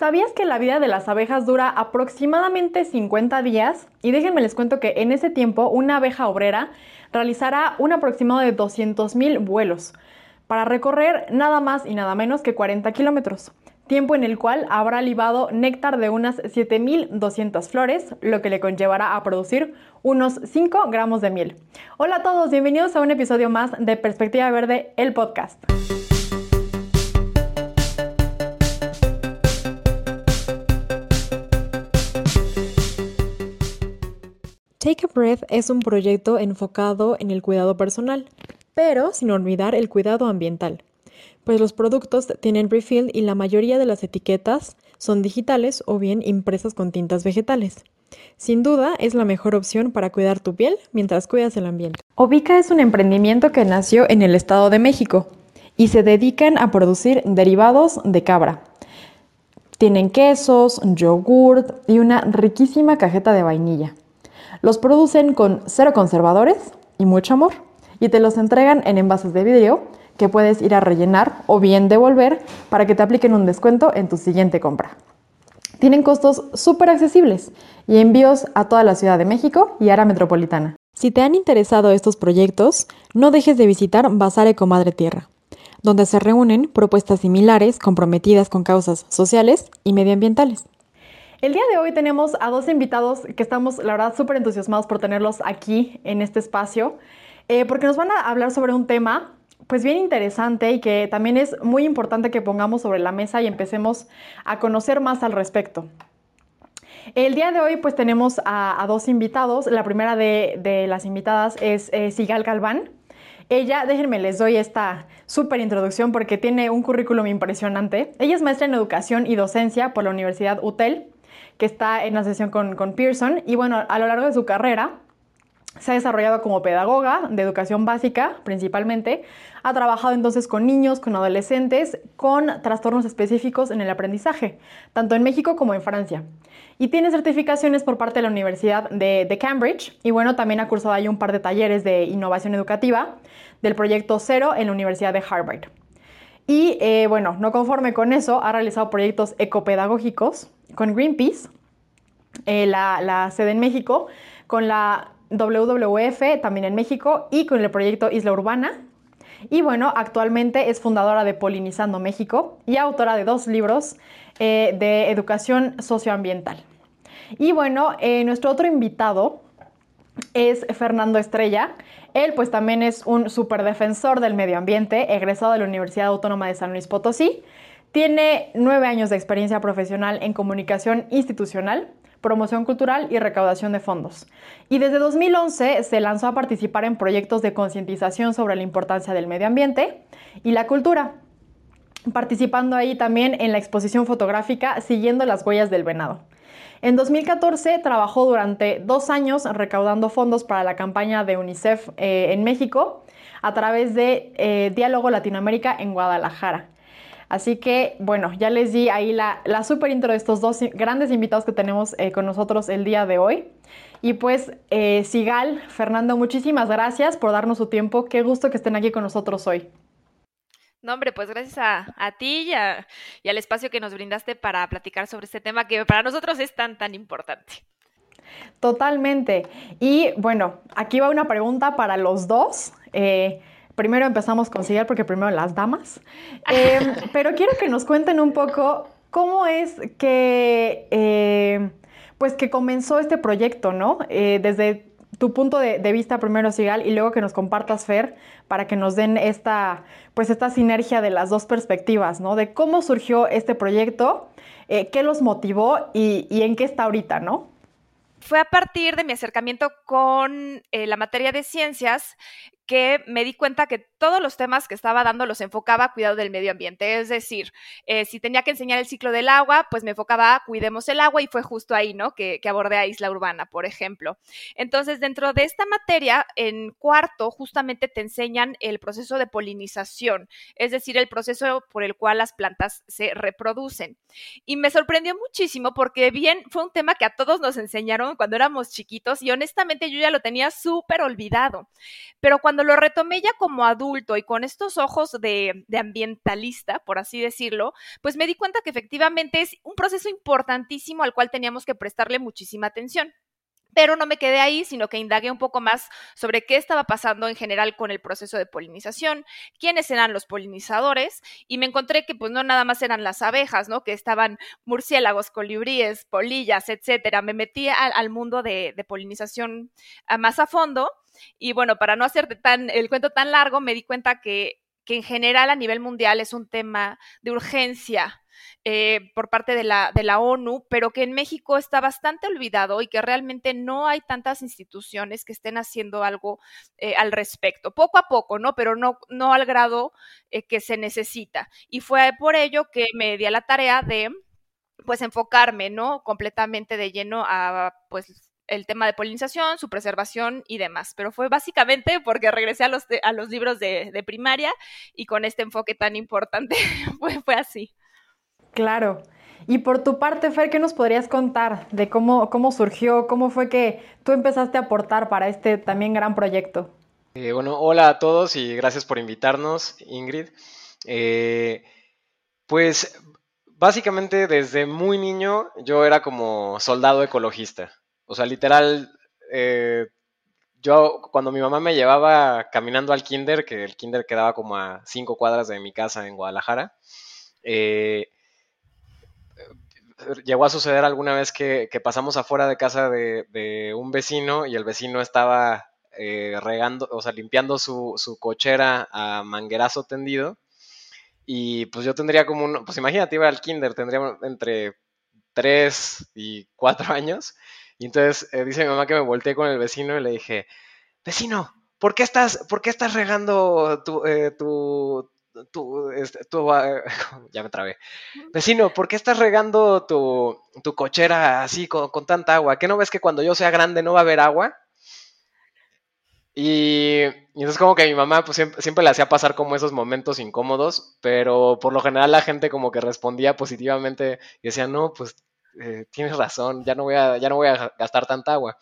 ¿Sabías que la vida de las abejas dura aproximadamente 50 días? Y déjenme les cuento que en ese tiempo una abeja obrera realizará un aproximado de 200.000 vuelos para recorrer nada más y nada menos que 40 kilómetros, tiempo en el cual habrá libado néctar de unas 7.200 flores, lo que le conllevará a producir unos 5 gramos de miel. Hola a todos, bienvenidos a un episodio más de Perspectiva Verde, el podcast. Take a Breath es un proyecto enfocado en el cuidado personal, pero sin olvidar el cuidado ambiental, pues los productos tienen refill y la mayoría de las etiquetas son digitales o bien impresas con tintas vegetales. Sin duda es la mejor opción para cuidar tu piel mientras cuidas el ambiente. Obica es un emprendimiento que nació en el Estado de México y se dedican a producir derivados de cabra. Tienen quesos, yogurt y una riquísima cajeta de vainilla. Los producen con cero conservadores y mucho amor y te los entregan en envases de vidrio que puedes ir a rellenar o bien devolver para que te apliquen un descuento en tu siguiente compra. Tienen costos súper accesibles y envíos a toda la Ciudad de México y área metropolitana. Si te han interesado estos proyectos, no dejes de visitar Bazar Ecomadre Tierra, donde se reúnen propuestas similares comprometidas con causas sociales y medioambientales. El día de hoy tenemos a dos invitados que estamos, la verdad, súper entusiasmados por tenerlos aquí en este espacio, eh, porque nos van a hablar sobre un tema pues bien interesante y que también es muy importante que pongamos sobre la mesa y empecemos a conocer más al respecto. El día de hoy pues tenemos a, dos invitados. La primera de, las invitadas es eh, Sigal Galván. Ella, déjenme, les doy esta súper introducción porque tiene un currículum impresionante. Ella es maestra en educación y docencia por la Universidad UTEL que está en asociación con, con Pearson. Y bueno, a lo largo de su carrera, se ha desarrollado como pedagoga de educación básica principalmente. Ha trabajado entonces con niños, con adolescentes, con trastornos específicos en el aprendizaje, tanto en México como en Francia. Y tiene certificaciones por parte de la Universidad de, Cambridge. Y bueno, también ha cursado ahí un par de talleres de innovación educativa del proyecto Cero en la Universidad de Harvard. Y eh, bueno, no conforme con eso, ha realizado proyectos ecopedagógicos con Greenpeace, eh, la, sede en México, con la WWF también en México y con el proyecto Isla Urbana. Y bueno, actualmente es fundadora de Polinizando México y autora de dos libros eh, de educación socioambiental. Y bueno, eh, nuestro otro invitado es Fernando Estrella. Él pues también es un superdefensor del medio ambiente, egresado de la Universidad Autónoma de San Luis Potosí tiene nueve años de experiencia profesional en comunicación institucional, promoción cultural y recaudación de fondos. Y desde 2011 se lanzó a participar en proyectos de concientización sobre la importancia del medio ambiente y la cultura, participando ahí también en la exposición fotográfica Siguiendo las huellas del venado. En 2014 trabajó durante dos años recaudando fondos para la campaña de UNICEF eh, en México a través de eh, Diálogo Latinoamérica en Guadalajara. Así que, bueno, ya les di ahí la, la super intro de estos dos grandes invitados que tenemos eh, con nosotros el día de hoy. Y pues, eh, Sigal, Fernando, muchísimas gracias por darnos su tiempo. Qué gusto que estén aquí con nosotros hoy. No, hombre, pues gracias a, ti y, y, al espacio que nos brindaste para platicar sobre este tema que para nosotros es tan, tan importante. Totalmente. Y bueno, aquí va una pregunta para los dos. Eh, primero empezamos con Sigal porque primero las damas. Em, pero quiero que nos cuenten un poco cómo es que, eh, pues que comenzó este proyecto, ¿no? Eh, desde tu punto de, vista primero, Sigal, y luego que nos compartas, Fer, para que nos den esta, pues esta sinergia de las dos perspectivas, ¿no? De cómo surgió este proyecto, eh, qué los motivó y, y en qué está ahorita, ¿no? Fue a partir de mi acercamiento con la materia de ciencias que me di cuenta que todos los temas que estaba dando los enfocaba a cuidado del medio ambiente. Es decir, eh, si tenía que enseñar el ciclo del agua, pues me enfocaba a cuidemos el agua y fue justo ahí, ¿no? Que, que abordé a Isla Urbana, por ejemplo. Entonces, dentro de esta materia, en cuarto, justamente te enseñan el proceso de polinización, es decir, el proceso por el cual las plantas se reproducen. Y me sorprendió muchísimo porque bien fue un tema que a todos nos enseñaron cuando éramos chiquitos y honestamente yo ya lo tenía súper olvidado. Pero cuando lo retomé ya como adulto y con estos ojos de, de ambientalista, por así decirlo, pues me di cuenta que efectivamente es un proceso importantísimo al cual teníamos que prestarle muchísima atención. Pero no me quedé ahí, sino que indagué un poco más sobre qué estaba pasando en general con el proceso de polinización, quiénes eran los polinizadores, y me encontré que pues no nada más eran las abejas, ¿no? Que estaban murciélagos, colibríes, polillas, etcétera. Me metí al, mundo de, polinización más a fondo, y bueno, para no hacerte tan, el cuento tan largo, me di cuenta que, que en general a nivel mundial es un tema de urgencia eh, por parte de la, de la ONU, pero que en México está bastante olvidado y que realmente no hay tantas instituciones que estén haciendo algo eh, al respecto. Poco a poco, ¿no? Pero no, no al grado eh, que se necesita. Y fue por ello que me di a la tarea de pues enfocarme, ¿no? Completamente de lleno a pues el tema de polinización, su preservación y demás. Pero fue básicamente porque regresé a los, a los libros de, de, primaria y con este enfoque tan importante fue, fue así. Claro. Y por tu parte, Fer, ¿qué nos podrías contar de cómo, cómo surgió, cómo fue que tú empezaste a aportar para este también gran proyecto? Eh, bueno, hola a todos y gracias por invitarnos, Ingrid. Eh, pues básicamente desde muy niño yo era como soldado ecologista. O sea, literal, eh, yo cuando mi mamá me llevaba caminando al kinder, que el kinder quedaba como a cinco cuadras de mi casa en Guadalajara, eh, llegó a suceder alguna vez que, pasamos afuera de casa de, un vecino y el vecino estaba eh, regando, o sea, limpiando su, cochera a manguerazo tendido. Y pues yo tendría como un, pues imagínate, iba al kinder, tendría entre 3 y 4 años. Y entonces eh, dice mi mamá que me volteé con el vecino y le dije, vecino, ¿por qué estás, por qué estás regando tu, eh, tu, tu, este, ya me trabé. Vecino, ¿por qué estás regando tu, cochera así con, tanta agua? ¿Qué no ves que cuando yo sea grande no va a haber agua? Y, entonces como que mi mamá pues, siempre, le hacía pasar como esos momentos incómodos, pero por lo general la gente como que respondía positivamente y decía, no, pues eh, tienes razón, ya no, voy a, ya no voy a gastar tanta agua.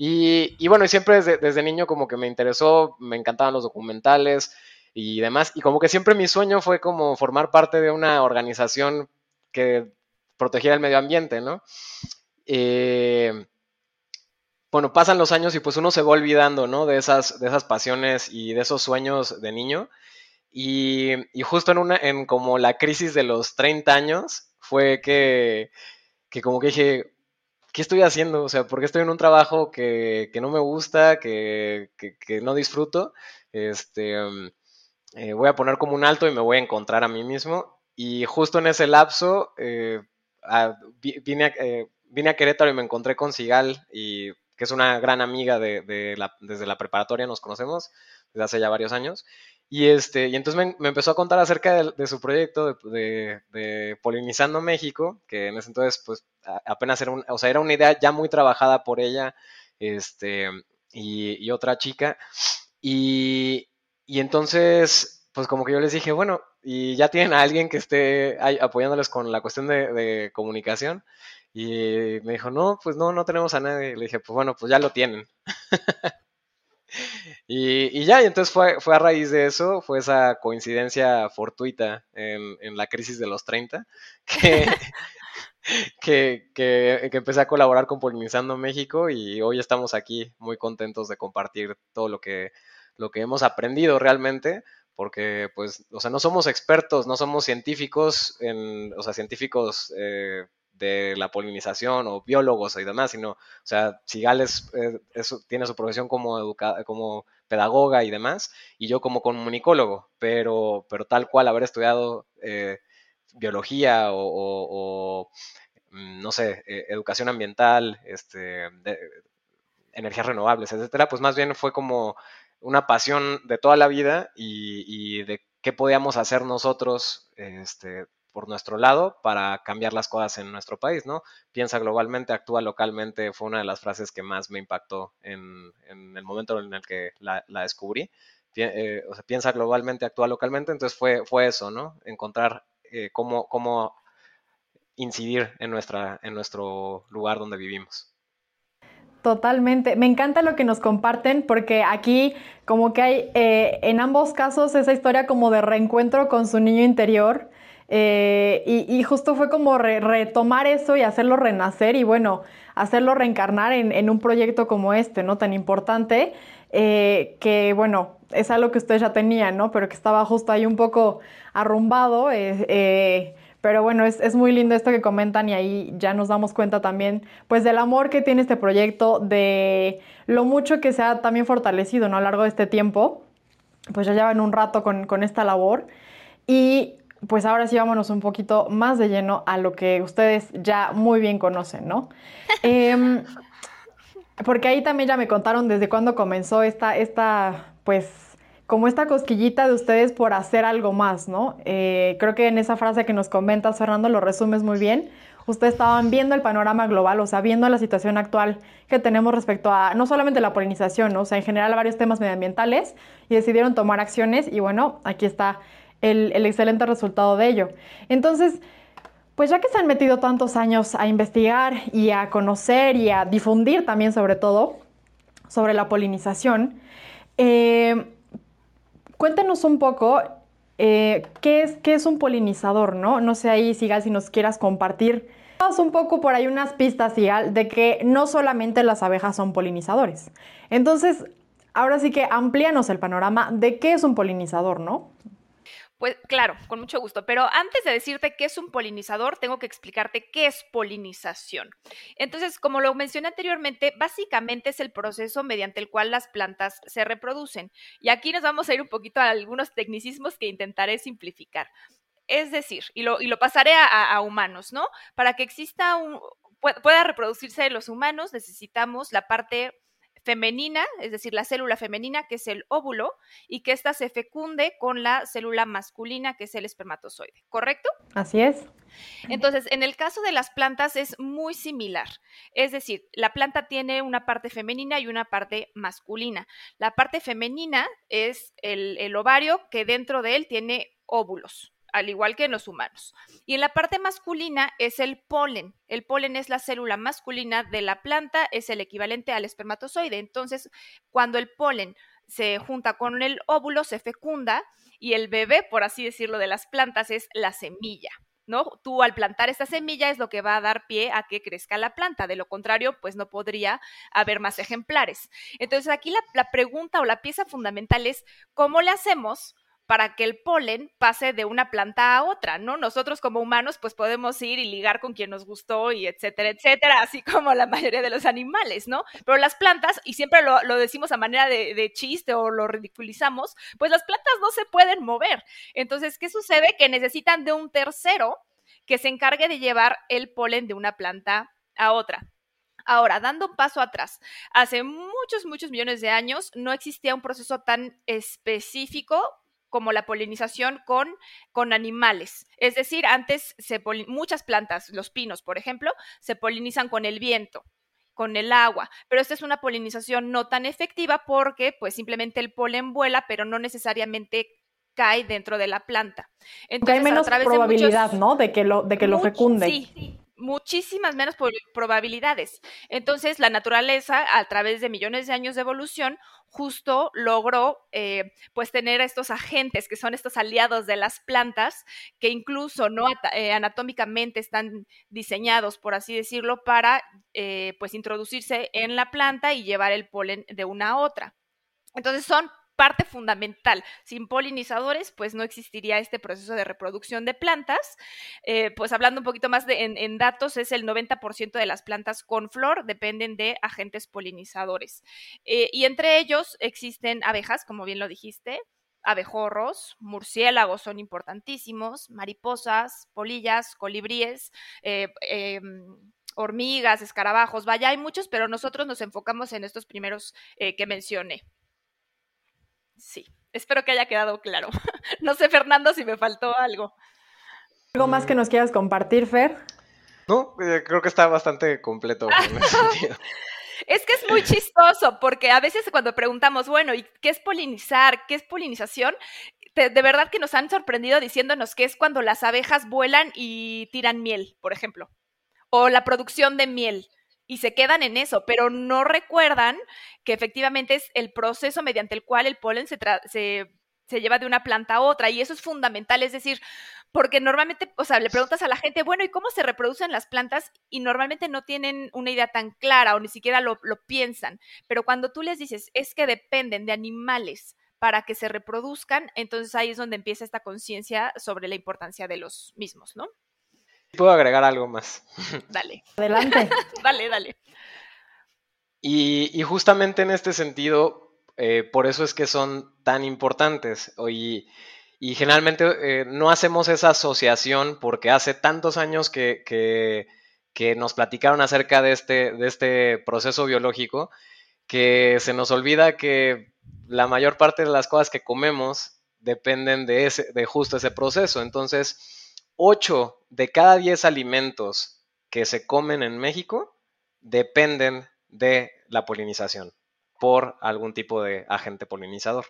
Y, bueno, y siempre desde, desde, niño como que me interesó, me encantaban los documentales, y demás. Y como que siempre mi sueño fue como formar parte de una organización que protegiera el medio ambiente, ¿no? Eh, bueno, pasan los años y pues uno se va olvidando, ¿no? De esas, de esas pasiones y de esos sueños de niño. Y, justo en una, en como la crisis de los 30 años, fue que, que como que dije, ¿qué estoy haciendo? O sea, porque estoy en un trabajo que, que no me gusta, que, que, no disfruto. Este, eh, voy a poner como un alto y me voy a encontrar a mí mismo. Y justo en ese lapso eh, vine, a, eh, vine, a, Querétaro y me encontré con Sigal, y, que es una gran amiga de, la, desde la preparatoria, nos conocemos desde hace ya varios años. Y, este, y entonces me, empezó a contar acerca de, su proyecto de, Polinizando México, que en ese entonces pues apenas era, un, o sea, era una idea ya muy trabajada por ella este, y, y otra chica. Y, y entonces, pues como que yo les dije, bueno, y ya tienen a alguien que esté apoyándoles con la cuestión de, comunicación. Y me dijo, no, pues no, no tenemos a nadie. Le dije, pues bueno, pues ya lo tienen. y, ya, y entonces fue, fue a raíz de eso, fue esa coincidencia fortuita en, la crisis de los 30, que, que, que, empecé a colaborar con Polinizando México y hoy estamos aquí muy contentos de compartir todo lo que lo que hemos aprendido realmente, porque pues, o sea, no somos expertos, no somos científicos, en, o sea, científicos eh, de la polinización o biólogos y demás, sino, o sea, Sigales eh, tiene su profesión como, como pedagoga y demás, y yo como comunicólogo, pero, pero tal cual haber estudiado eh, biología o, mm, no sé, educación ambiental, este, energías renovables, etcétera, pues más bien fue como una pasión de toda la vida y, de qué podíamos hacer nosotros este, por nuestro lado para cambiar las cosas en nuestro país, ¿no? Piensa globalmente, actúa localmente, fue una de las frases que más me impactó en, el momento en el que la, descubrí. Eh, piensa globalmente, actúa localmente, entonces fue, fue eso, ¿no? Encontrar eh, cómo, incidir en, nuestra, en nuestro lugar donde vivimos. Totalmente. Me encanta lo que nos comparten porque aquí como que hay eh, en ambos casos esa historia como de reencuentro con su niño interior eh, y, justo fue como retomar eso y hacerlo renacer y bueno, hacerlo reencarnar en, un proyecto como este, ¿no? Tan importante, eh, que bueno, es algo que ustedes ya tenían, ¿no? Pero que estaba justo ahí un poco arrumbado. Eh, pero bueno, es, muy lindo esto que comentan y ahí ya nos damos cuenta también, pues del amor que tiene este proyecto, de lo mucho que se ha también fortalecido, ¿no? A lo largo de este tiempo. Pues ya llevan un rato con, con esta labor. Y pues ahora sí vámonos un poquito más de lleno a lo que ustedes ya muy bien conocen, ¿no? Em, porque ahí también ya me contaron desde cuándo comenzó esta, esta, pues, como esta cosquillita de ustedes por hacer algo más, ¿no? Eh, creo que en esa frase que nos comentas, Fernando, lo resumes muy bien. Ustedes estaban viendo el panorama global, o sea, viendo la situación actual que tenemos respecto a no solamente la polinización, ¿no? o sea, en general varios temas medioambientales y decidieron tomar acciones y bueno, aquí está el, excelente resultado de ello. Entonces, pues ya que se han metido tantos años a investigar y a conocer y a difundir también sobre todo sobre la polinización, eh, cuéntenos un poco eh, ¿qué, es, qué es un polinizador, ¿no? No sé ahí, Sigal, si nos quieras compartir. Un poco por ahí unas pistas, Sigal, de que no solamente las abejas son polinizadores. Entonces, ahora sí que amplíanos el panorama de qué es un polinizador, ¿no? Pues claro, con mucho gusto. Pero antes de decirte qué es un polinizador, tengo que explicarte qué es polinización. Entonces, como lo mencioné anteriormente, básicamente es el proceso mediante el cual las plantas se reproducen. Y aquí nos vamos a ir un poquito a algunos tecnicismos que intentaré simplificar. Es decir, y lo, y lo pasaré a, humanos, ¿no? Para que exista un, pueda reproducirse los humanos, necesitamos la parte femenina, es decir, la célula femenina, que es el óvulo, y que ésta se fecunde con la célula masculina, que es el espermatozoide, ¿correcto? Así es. Entonces, en el caso de las plantas es muy similar. Es decir, la planta tiene una parte femenina y una parte masculina. La parte femenina es el, el ovario que dentro de él tiene óvulos al igual que en los humanos. Y en la parte masculina es el polen. El polen es la célula masculina de la planta, es el equivalente al espermatozoide. Entonces, cuando el polen se junta con el óvulo, se fecunda y el bebé, por así decirlo, de las plantas es la semilla. ¿No? Tú al plantar esta semilla es lo que va a dar pie a que crezca la planta, de lo contrario, pues no podría haber más ejemplares. Entonces aquí la, la pregunta o la pieza fundamental es, ¿cómo le hacemos para que el polen pase de una planta a otra, ¿no? Nosotros como humanos pues podemos ir y ligar con quien nos gustó y etcétera, etcétera, así como la mayoría de los animales, ¿no? Pero las plantas, y siempre lo, decimos a manera de, de, chiste o lo ridiculizamos, pues las plantas no se pueden mover. Entonces, ¿qué sucede? Que necesitan de un tercero que se encargue de llevar el polen de una planta a otra. Ahora, dando un paso atrás, hace muchos, muchos millones de años no existía un proceso tan específico como la polinización con, con animales. Es decir, antes se muchas plantas, los pinos, por ejemplo, se polinizan con el viento con el agua, pero esta es una polinización no tan efectiva porque pues simplemente el polen vuela, pero no necesariamente cae dentro de la planta. Entonces, hay menos probabilidad, ¿no? De que lo, de que lo fecunde. Sí, muchísimas menos probabilidades. Entonces, la naturaleza, a través de millones de años de evolución, justo logró eh, pues tener estos agentes que son estos aliados de las plantas que incluso no eh, anatómicamente están diseñados por así decirlo para eh, pues introducirse en la planta y llevar el polen de una a otra entonces son parte fundamental. Sin polinizadores, pues no existiría este proceso de reproducción de plantas. Eh, pues hablando un poquito más en, datos, es el 90% de las plantas con flor dependen de agentes polinizadores. Eh, y entre ellos existen abejas, como bien lo dijiste, abejorros, murciélagos son importantísimos, mariposas, polillas, colibríes, eh, em, hormigas, escarabajos, vaya, hay muchos, pero nosotros nos enfocamos en estos primeros que mencioné. Sí, espero que haya quedado claro. no sé, Fernando, si me faltó algo. ¿Algo más que nos quieras compartir, Fer? No, eh, creo que está bastante completo en ese sentido. Es que es muy chistoso, porque a veces cuando preguntamos, bueno, ¿y qué es polinizar? ¿Qué es polinización? de verdad que nos han sorprendido diciéndonos que es cuando las abejas vuelan y tiran miel, por ejemplo, o la producción de miel. Y se quedan en eso, pero no recuerdan que efectivamente es el proceso mediante el cual el polen se, se, lleva de una planta a otra y eso es fundamental, es decir, porque normalmente, o sea, le preguntas a la gente, bueno, ¿y cómo se reproducen las plantas? Y normalmente no tienen una idea tan clara o ni siquiera lo, lo piensan, pero cuando tú les dices, es que dependen de animales para que se reproduzcan, entonces ahí es donde empieza esta conciencia sobre la importancia de los mismos, ¿no? Puedo agregar algo más. Dale. Adelante. dale, dale. Y, y, justamente en este sentido, eh, por eso es que son tan importantes. Y, y generalmente eh, no hacemos esa asociación porque hace tantos años que, que, que, nos platicaron acerca de este, de este proceso biológico que se nos olvida que la mayor parte de las cosas que comemos dependen de, ese, de justo ese proceso. Entonces, 8 de cada 10 alimentos que se comen en México dependen de la polinización por algún tipo de agente polinizador.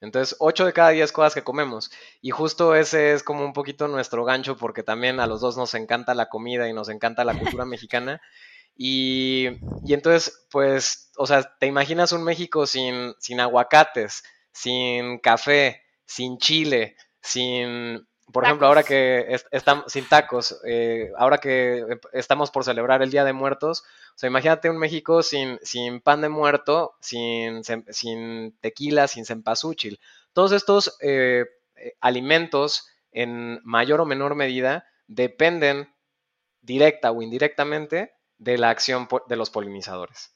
Entonces, 8 de cada 10 cosas que comemos. Y justo ese es como un poquito nuestro gancho porque también a los dos nos encanta la comida y nos encanta la cultura mexicana. Y, y, entonces, pues, o sea, te imaginas un México sin, sin aguacates, sin café, sin chile, sin, por ejemplo, ahora que estamos sin tacos, eh, ahora que estamos por celebrar el Día de Muertos, o sea, imagínate un México sin, pan de muerto, sin, sin tequila, sin cempasúchil. Todos estos eh, eh, alimentos, en mayor o menor medida, dependen directa o indirectamente de la acción de los polinizadores.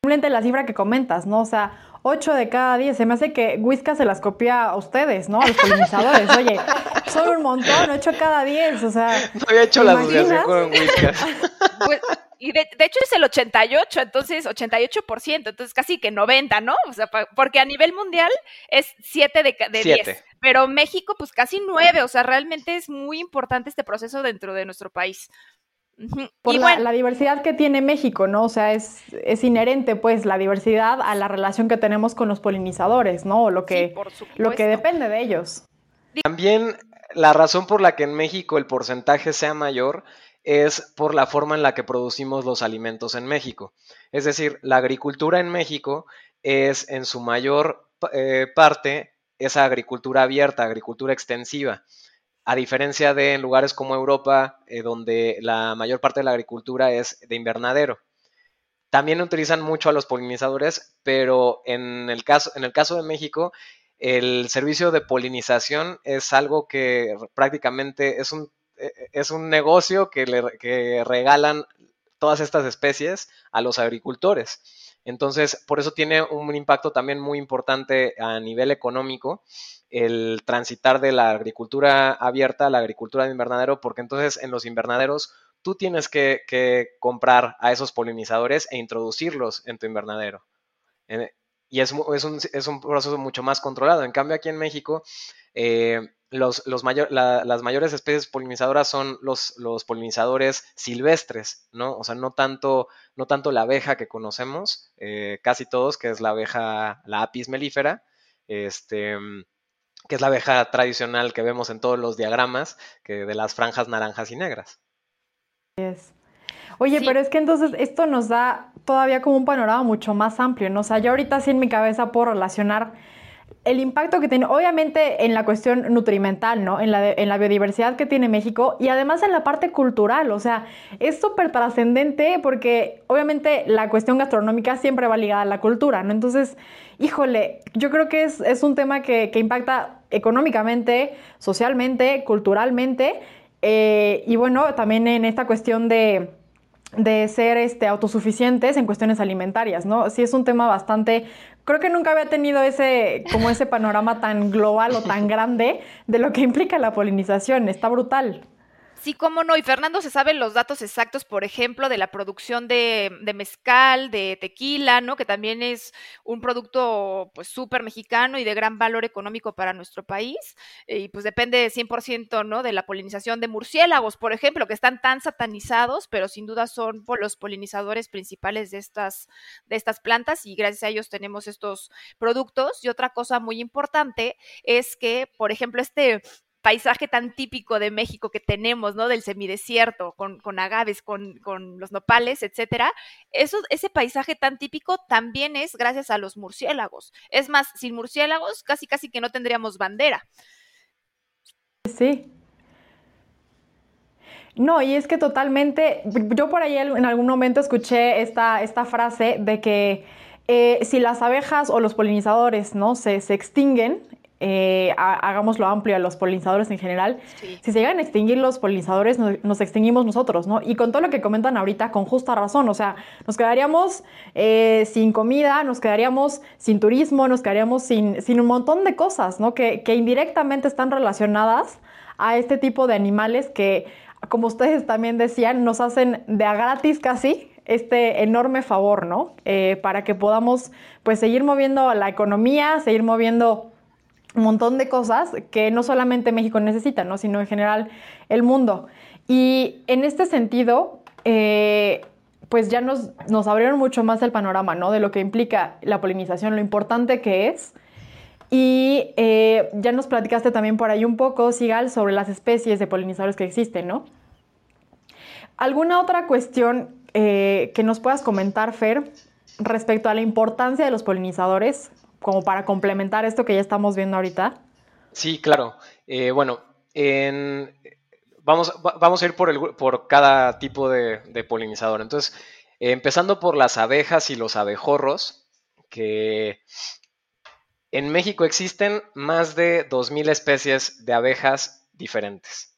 Simplemente la cifra que comentas, ¿no? O sea, 8 de cada 10. Se me hace que Whiskas se las copia a ustedes, ¿no? A los polinizadores. Oye, son un montón, 8 cada 10. O sea. No había hecho la asociación con Whiskas. Pues, y de, de, hecho es el 88, entonces 88%, entonces casi que 90, ¿no? O sea, porque a nivel mundial es 7 de, de 10. Pero México, pues casi 9. O sea, realmente es muy importante este proceso dentro de nuestro país. Por la, la, diversidad que tiene México, ¿no? O sea, es, es, inherente, pues, la diversidad a la relación que tenemos con los polinizadores, ¿no? O lo que, sí, lo que depende de ellos. También la razón por la que en México el porcentaje sea mayor es por la forma en la que producimos los alimentos en México. Es decir, la agricultura en México es en su mayor eh, parte esa agricultura abierta, agricultura extensiva a diferencia de en lugares como Europa, eh, donde la mayor parte de la agricultura es de invernadero. También utilizan mucho a los polinizadores, pero en el caso, en el caso de México, el servicio de polinización es algo que prácticamente es un, eh, es un negocio que, le, que regalan todas estas especies a los agricultores. Entonces, por eso tiene un impacto también muy importante a nivel económico el transitar de la agricultura abierta a la agricultura de invernadero, porque entonces en los invernaderos tú tienes que, comprar a esos polinizadores e introducirlos en tu invernadero. Y es, un, proceso mucho más controlado. En cambio, aquí en México, eh, los, las mayores especies polinizadoras son los, los, polinizadores silvestres, ¿no? O sea, no tanto, no tanto la abeja que conocemos, eh, casi todos, que es la abeja, la apis melífera, este, que es la abeja tradicional que vemos en todos los diagramas, que de las franjas naranjas y negras. Oye, pero es que entonces esto nos da todavía como un panorama mucho más amplio, ¿no? O sea, yo ahorita sí en mi cabeza puedo relacionar el impacto que tiene, obviamente en la cuestión nutrimental, ¿no? En la, en la biodiversidad que tiene México y además en la parte cultural, o sea, es súper trascendente porque obviamente la cuestión gastronómica siempre va ligada a la cultura, ¿no? Entonces, híjole, yo creo que es, es un tema que, que, impacta económicamente, socialmente, culturalmente eh, y bueno, también en esta cuestión de de ser este, autosuficientes en cuestiones alimentarias, ¿no? Sí es un tema bastante creo que nunca había tenido ese, como ese panorama tan global o tan grande de lo que implica la polinización. Está brutal. Sí, cómo no. Y Fernando se sabe los datos exactos, por ejemplo, de la producción de, mezcal, de tequila, ¿no? Que también es un producto, pues, súper mexicano y de gran valor económico para nuestro país. Y pues depende 100%, ¿no? De la polinización de murciélagos, por ejemplo, que están tan satanizados, pero sin duda son los polinizadores principales de estas, de estas plantas y gracias a ellos tenemos estos productos. Y otra cosa muy importante es que, por ejemplo, este paisaje tan típico de México que tenemos, ¿no? Del semidesierto, con, con agaves, con, con, los nopales, etcétera. Eso, ese paisaje tan típico también es gracias a los murciélagos. Es más, sin murciélagos casi casi que no tendríamos bandera. Sí. No, y es que totalmente, yo por ahí en algún momento escuché esta, esta frase de que eh, si las abejas o los polinizadores ¿no? se, se extinguen, eh, hagámoslo amplio a los polinizadores en general, si se llegan a extinguir los polinizadores, nos, extinguimos nosotros, ¿no? Y con todo lo que comentan ahorita, con justa razón, o sea, nos quedaríamos eh, sin comida, nos quedaríamos sin turismo, nos quedaríamos sin, sin un montón de cosas, ¿no? Que, que indirectamente están relacionadas a este tipo de animales que, como ustedes también decían, nos hacen de a gratis casi este enorme favor, ¿no? Eh, para que podamos, pues, seguir moviendo la economía, seguir moviendo un montón de cosas que no solamente México necesita, ¿no? sino en general el mundo. Y en este sentido, eh, pues ya nos, nos, abrieron mucho más el panorama ¿no? de lo que implica la polinización, lo importante que es. Y eh, ya nos platicaste también por ahí un poco, Sigal, sobre las especies de polinizadores que existen, ¿no? ¿Alguna otra cuestión eh, que nos puedas comentar, Fer, respecto a la importancia de los polinizadores como para complementar esto que ya estamos viendo ahorita? Sí, claro. Eh, bueno, vamos, a ir por, cada tipo de, polinizador. Entonces, empezando por las abejas y los abejorros, que en México existen más de 2.000 especies de abejas diferentes.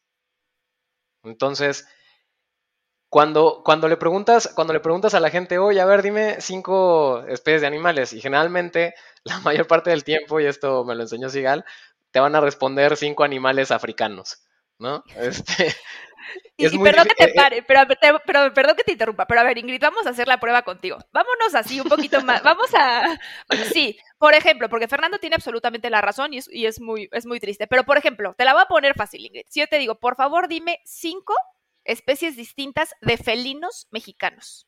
Entonces, cuando, cuando, le preguntas, cuando le preguntas a la gente, oye, a ver, dime cinco especies de animales, y generalmente la mayor parte del tiempo, y esto me lo enseñó Sigal, te van a responder cinco animales africanos, ¿no? Este, y, perdón que te eh, pare, pero, pero, perdón que te interrumpa, pero a ver, Ingrid, vamos a hacer la prueba contigo. Vámonos así un poquito más. Vamos a. Sí, por ejemplo, porque Fernando tiene absolutamente la razón y es, y es, muy, es muy triste. Pero, por ejemplo, te la voy a poner fácil, Ingrid. Si yo te digo, por favor, dime cinco especies distintas de felinos mexicanos.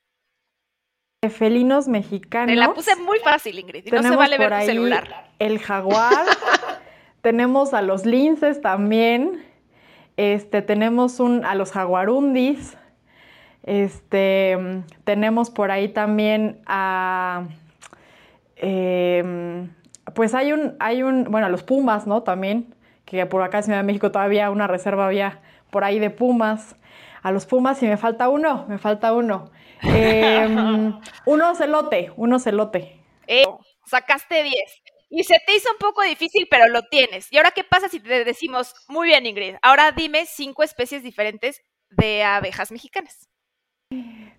De felinos mexicanos. Te la puse muy fácil, Ingrid. Y no se vale ver tu celular. El jaguar. tenemos a los linces también. Este, tenemos un, a los jaguarundis. Este, tenemos por ahí también a. Em, pues hay un, hay un, bueno, a los pumas, ¿no? También, que por acá en Ciudad de México todavía una reserva había por ahí de pumas a los Pumas y me falta uno, me falta uno. Eh, un ocelote, un ocelote. Eh, sacaste 10. Y se te hizo un poco difícil, pero lo tienes. ¿Y ahora qué pasa si te decimos, muy bien Ingrid, ahora dime cinco especies diferentes de abejas mexicanas?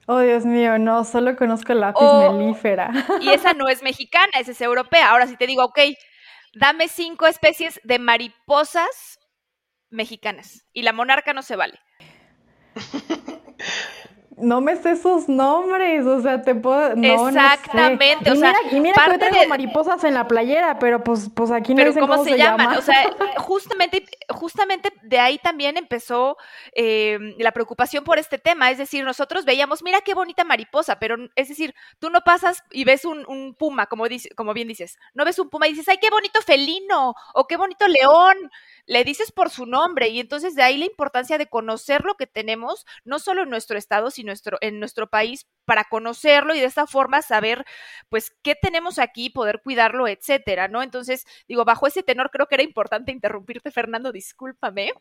Oh, Dios mío, no, solo conozco la apis oh, melífera. Y esa no es mexicana, esa es europea. Ahora si te digo, ok, dame cinco especies de mariposas mexicanas. Y la monarca no se vale. No me sé sus nombres, o sea, te puedo... No, Exactamente, o sea... Y mira que yo tengo mariposas en la playera, pero pues, pues aquí no pero cómo, se, llaman. O sea, justamente, justamente de ahí también empezó eh, la preocupación por este tema, es decir, nosotros veíamos, mira qué bonita mariposa, pero es decir, tú no pasas y ves un, un puma, como, dice, como bien dices, no ves un puma y dices, ay, qué bonito felino, o qué bonito león, le dices por su nombre y entonces de ahí la importancia de conocer lo que tenemos, no solo en nuestro estado, sino en nuestro país, para conocerlo y de esta forma saber, pues, qué tenemos aquí, poder cuidarlo, etcétera, ¿no? Entonces, digo, bajo ese tenor creo que era importante interrumpirte, Fernando, discúlpame.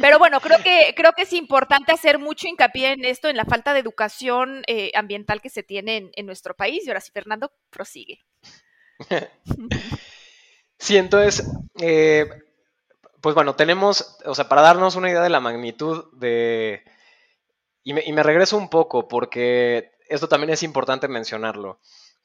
Pero bueno, creo que, creo que es importante hacer mucho hincapié en esto, en la falta de educación eh, ambiental que se tiene en, nuestro país. Y ahora sí, Fernando, prosigue. Sí, entonces, eh, pues bueno, tenemos, o sea, para darnos una idea de la magnitud de... Y me, regreso un poco porque esto también es importante mencionarlo.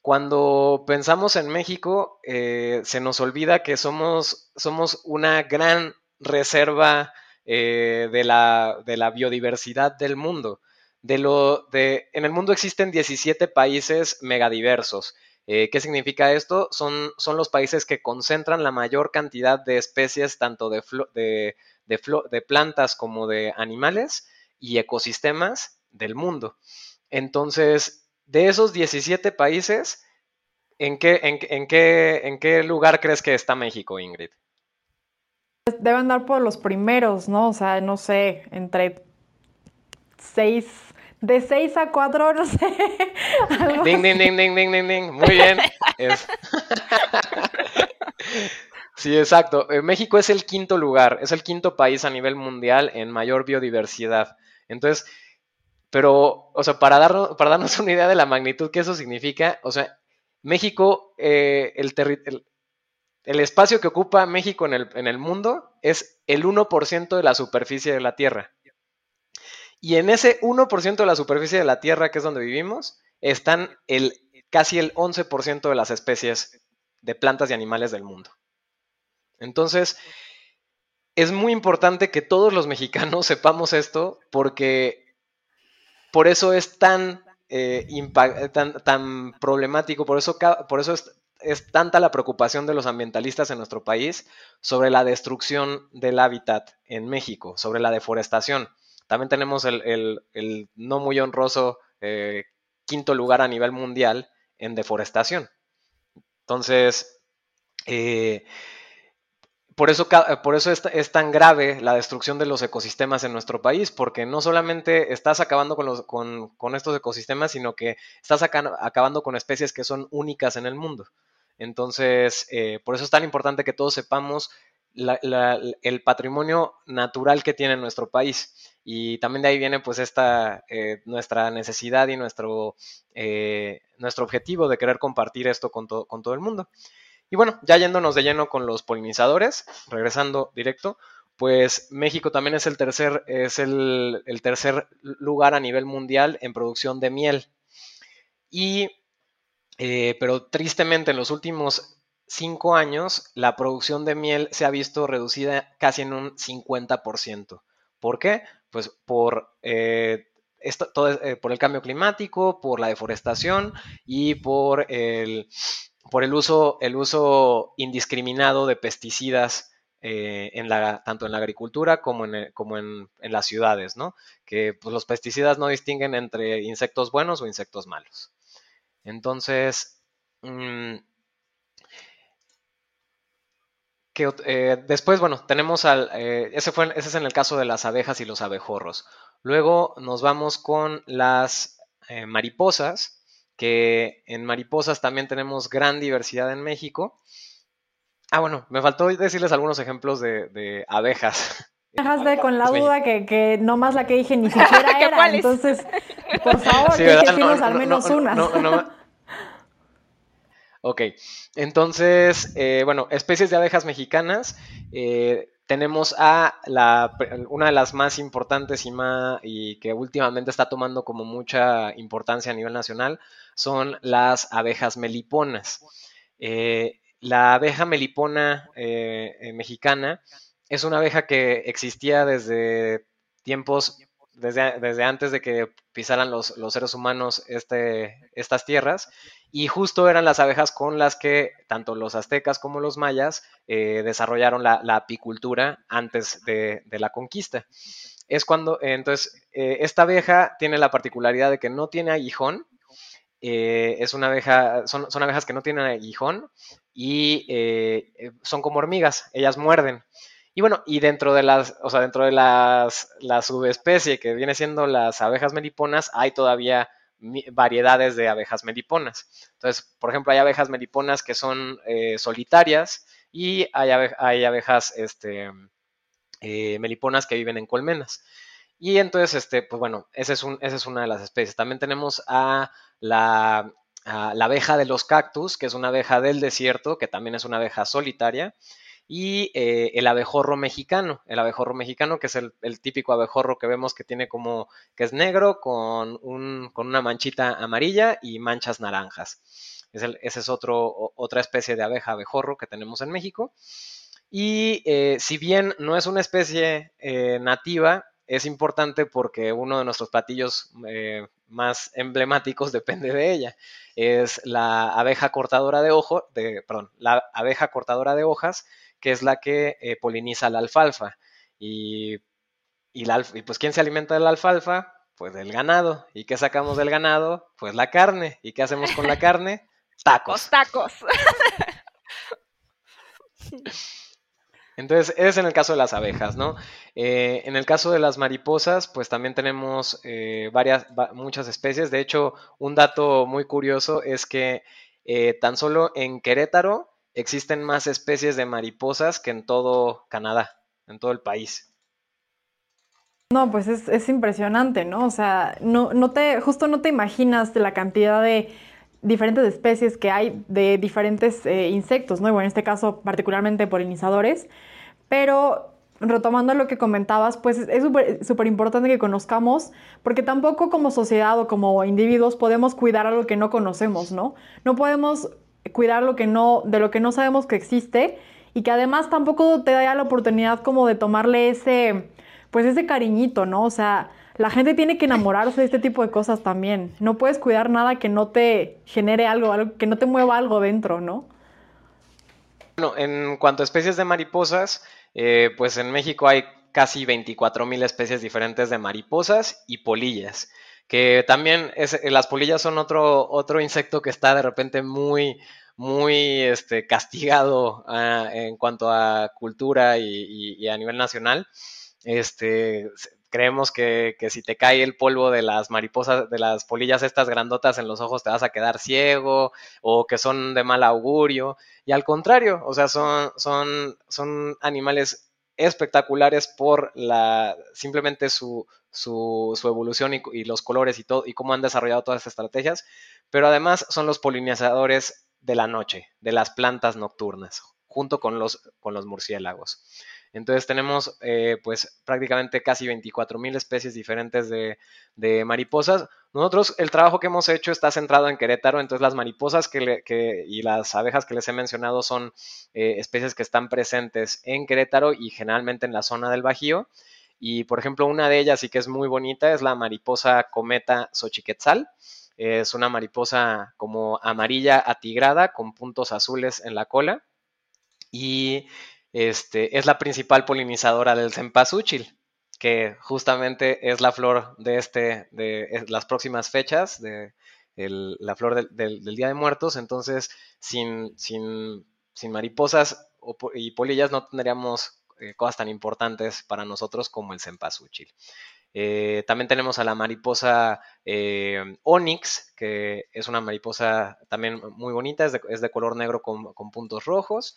Cuando pensamos en México, eh, se nos olvida que somos, somos una gran reserva eh, de, la, de, la, biodiversidad del mundo. De lo, de, en el mundo existen 17 países megadiversos eh, ¿Qué significa esto? Son, son, los países que concentran la mayor cantidad de especies, tanto de, de, de, plantas como de animales y ecosistemas del mundo. Entonces, de esos 17 países, ¿en qué, en, qué, ¿en qué lugar crees que está México, Ingrid? Deben dar por los primeros, ¿no? O sea, no sé, entre seis, de seis a cuatro, no sé. Ding, ding, ding, ding, ding, ding, ding. Muy bien. Sí, exacto. Eh, México es el quinto lugar, es el quinto país a nivel mundial en mayor biodiversidad. Entonces, pero, o sea, para, darnos, para darnos una idea de la magnitud que eso significa, o sea, México, eh, el, el, espacio que ocupa México en el, en el mundo es el 1% de la superficie de la Tierra. Y en ese 1% de la superficie de la Tierra, que es donde vivimos, están el, casi el 11% de las especies de plantas y animales del mundo. Entonces, es muy importante que todos los mexicanos sepamos esto porque por eso es tan, eh, tan, problemático, por eso, por eso es, tanta la preocupación de los ambientalistas en nuestro país sobre la destrucción del hábitat en México, sobre la deforestación. También tenemos el, no muy honroso eh, quinto lugar a nivel mundial en deforestación. Entonces, eh, por eso, por eso es, tan grave la destrucción de los ecosistemas en nuestro país, porque no solamente estás acabando con, estos ecosistemas, sino que estás acabando con especies que son únicas en el mundo. Entonces, eh, por eso es tan importante que todos sepamos el patrimonio natural que tiene nuestro país. Y también de ahí viene pues esta eh, nuestra necesidad y nuestro, eh, nuestro objetivo de querer compartir esto con, con todo el mundo. Y bueno, ya yéndonos de lleno con los polinizadores, regresando directo, pues México también es el tercer, es el, tercer lugar a nivel mundial en producción de miel. Y, eh, pero tristemente en los últimos cinco años, la producción de miel se ha visto reducida casi en un 50%. ¿Por qué? Pues por, eh, esto, todo, eh, por el cambio climático, por la deforestación y por el por el uso, el uso indiscriminado de pesticidas eh, tanto en la agricultura como en, como en, las ciudades, ¿no? Que pues, los pesticidas no distinguen entre insectos buenos o insectos malos. Entonces, mm, eh, después, bueno, tenemos al, eh, ese, fue, ese es en el caso de las abejas y los abejorros. Luego nos vamos con las mariposas, que en mariposas también tenemos gran diversidad en México. Ah, bueno, me faltó decirles algunos ejemplos de, abejas. Dejaste con la duda que, que no más la que dije ni siquiera era, entonces, por favor, sí, al menos unas. ok, entonces, eh, bueno, especies de abejas mexicanas. Eh, tenemos a la, una de las más importantes y, más, y que últimamente está tomando como mucha importancia a nivel nacional, son las abejas meliponas. Eh, la abeja melipona eh, eh, mexicana es una abeja que existía desde tiempos, desde, desde antes de que pisaran los, seres humanos este, estas tierras, y justo eran las abejas con las que tanto los aztecas como los mayas desarrollaron la, apicultura antes de, de, la conquista. Es cuando, entonces, esta abeja tiene la particularidad de que no tiene aguijón, eh, es una abeja, son, abejas que no tienen aguijón y eh, eh, son como hormigas, ellas muerden. Y bueno, y dentro de las, o sea, dentro de las, la subespecie que viene siendo las abejas meliponas, hay todavía variedades de abejas meliponas. Entonces, por ejemplo, hay abejas meliponas que son solitarias y hay, hay abejas este, meliponas que viven en colmenas. Y entonces, este, pues bueno, esa es, una de las especies. También tenemos a la, abeja de los cactus, que es una abeja del desierto, que también es una abeja solitaria, y eh, el abejorro mexicano, el abejorro mexicano, que es el, típico abejorro que vemos que tiene como, que es negro con, un, con una manchita amarilla y manchas naranjas. Es esa es otro, otra especie de abeja abejorro que tenemos en México. Y eh, si bien no es una especie eh, nativa, es importante porque uno de nuestros platillos más emblemáticos depende de ella. Es la abeja cortadora de ojo, de, perdón, la abeja cortadora de hojas, que es la que eh, poliniza la alfalfa. Y, la, y pues, ¿quién se alimenta de la alfalfa? Pues del ganado. ¿Y qué sacamos del ganado? Pues la carne. ¿Y qué hacemos con la carne? Tacos. tacos. Entonces, es en el caso de las abejas, ¿no? Eh, en el caso de las mariposas, pues también tenemos eh, varias, muchas especies. De hecho, un dato muy curioso es que eh, tan solo en Querétaro existen más especies de mariposas que en todo Canadá, en todo el país. No, pues es, impresionante, ¿no? O sea, no, no te, justo no te imaginas la cantidad de diferentes especies que hay de diferentes eh, insectos, ¿no? bueno, en este caso particularmente polinizadores, pero retomando lo que comentabas, pues es súper importante que conozcamos, porque tampoco como sociedad o como individuos podemos cuidar algo que no conocemos, ¿no? No podemos cuidar lo que no, de lo que no sabemos que existe y que además tampoco te da la oportunidad como de tomarle ese, pues ese cariñito, ¿no? O sea, la gente tiene que enamorarse de este tipo de cosas también. No puedes cuidar nada que no te genere algo, que no te mueva algo dentro, ¿no? Bueno, en cuanto a especies de mariposas, eh, pues en México hay casi 24.000 especies diferentes de mariposas y polillas, que también es, las polillas son otro, otro insecto que está de repente muy, muy este, castigado ah, en cuanto a cultura y, y, a nivel nacional. Este, creemos que, si te cae el polvo de las mariposas, de las polillas estas grandotas en los ojos, te vas a quedar ciego o que son de mal augurio. Y al contrario, o sea, son, son, son animales espectaculares por la simplemente su, su, evolución y, los colores y todo y cómo han desarrollado todas estas estrategias, pero además son los polinizadores de la noche, de las plantas nocturnas, junto con los, con los murciélagos. Entonces tenemos eh, pues prácticamente casi 24 mil especies diferentes de, mariposas. Nosotros el trabajo que hemos hecho está centrado en Querétaro, entonces las mariposas y las abejas que les he mencionado son eh, especies que están presentes en Querétaro y generalmente en la zona del Bajío. Y por ejemplo una de ellas y que es muy bonita es la mariposa cometa xochiquetzal. Es una mariposa como amarilla atigrada con puntos azules en la cola. Y este, es la principal polinizadora del cempasúchil, que justamente es la flor de, este, de las próximas fechas, de la flor del, Día de Muertos. Entonces, sin, mariposas y polillas no tendríamos eh, cosas tan importantes para nosotros como el cempasúchil. Eh, también tenemos a la mariposa eh, Onyx, que es una mariposa también muy bonita, es de, color negro con puntos rojos.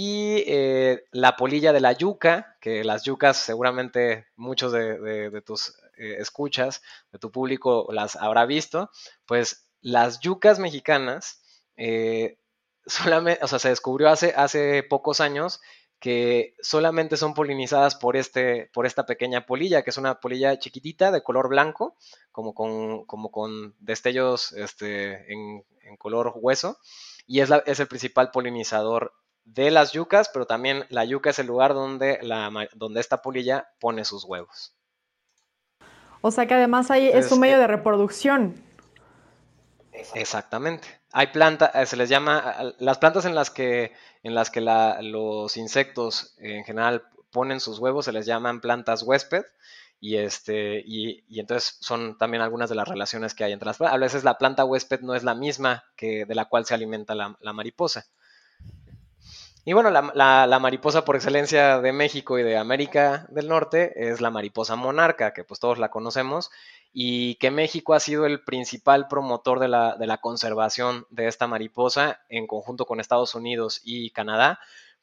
Y eh, la polilla de la yuca, que las yucas seguramente muchos de, tus eh, escuchas, de tu público las habrá visto, pues las yucas mexicanas, eh, solamente, o sea, se descubrió hace, hace pocos años que solamente son polinizadas por, este, por esta pequeña polilla, que es una polilla chiquitita de color blanco, como con, como con destellos este, en, color hueso, y es, es el principal polinizador de las yucas, pero también la yuca es el lugar donde, la, donde esta polilla pone sus huevos. O sea que además ahí es un medio de reproducción. Exactamente. Hay plantas, eh, se les llama, las plantas en las que, en las que los insectos en general ponen sus huevos se les llaman plantas huésped y este y, entonces son también algunas de las relaciones que hay entre las plantas. A veces la planta huésped no es la misma que de la cual se alimenta la mariposa. Y bueno, la, mariposa por excelencia de México y de América del Norte es la mariposa monarca, que pues todos la conocemos, y que México ha sido el principal promotor de la, de la conservación de esta mariposa en conjunto con Estados Unidos y Canadá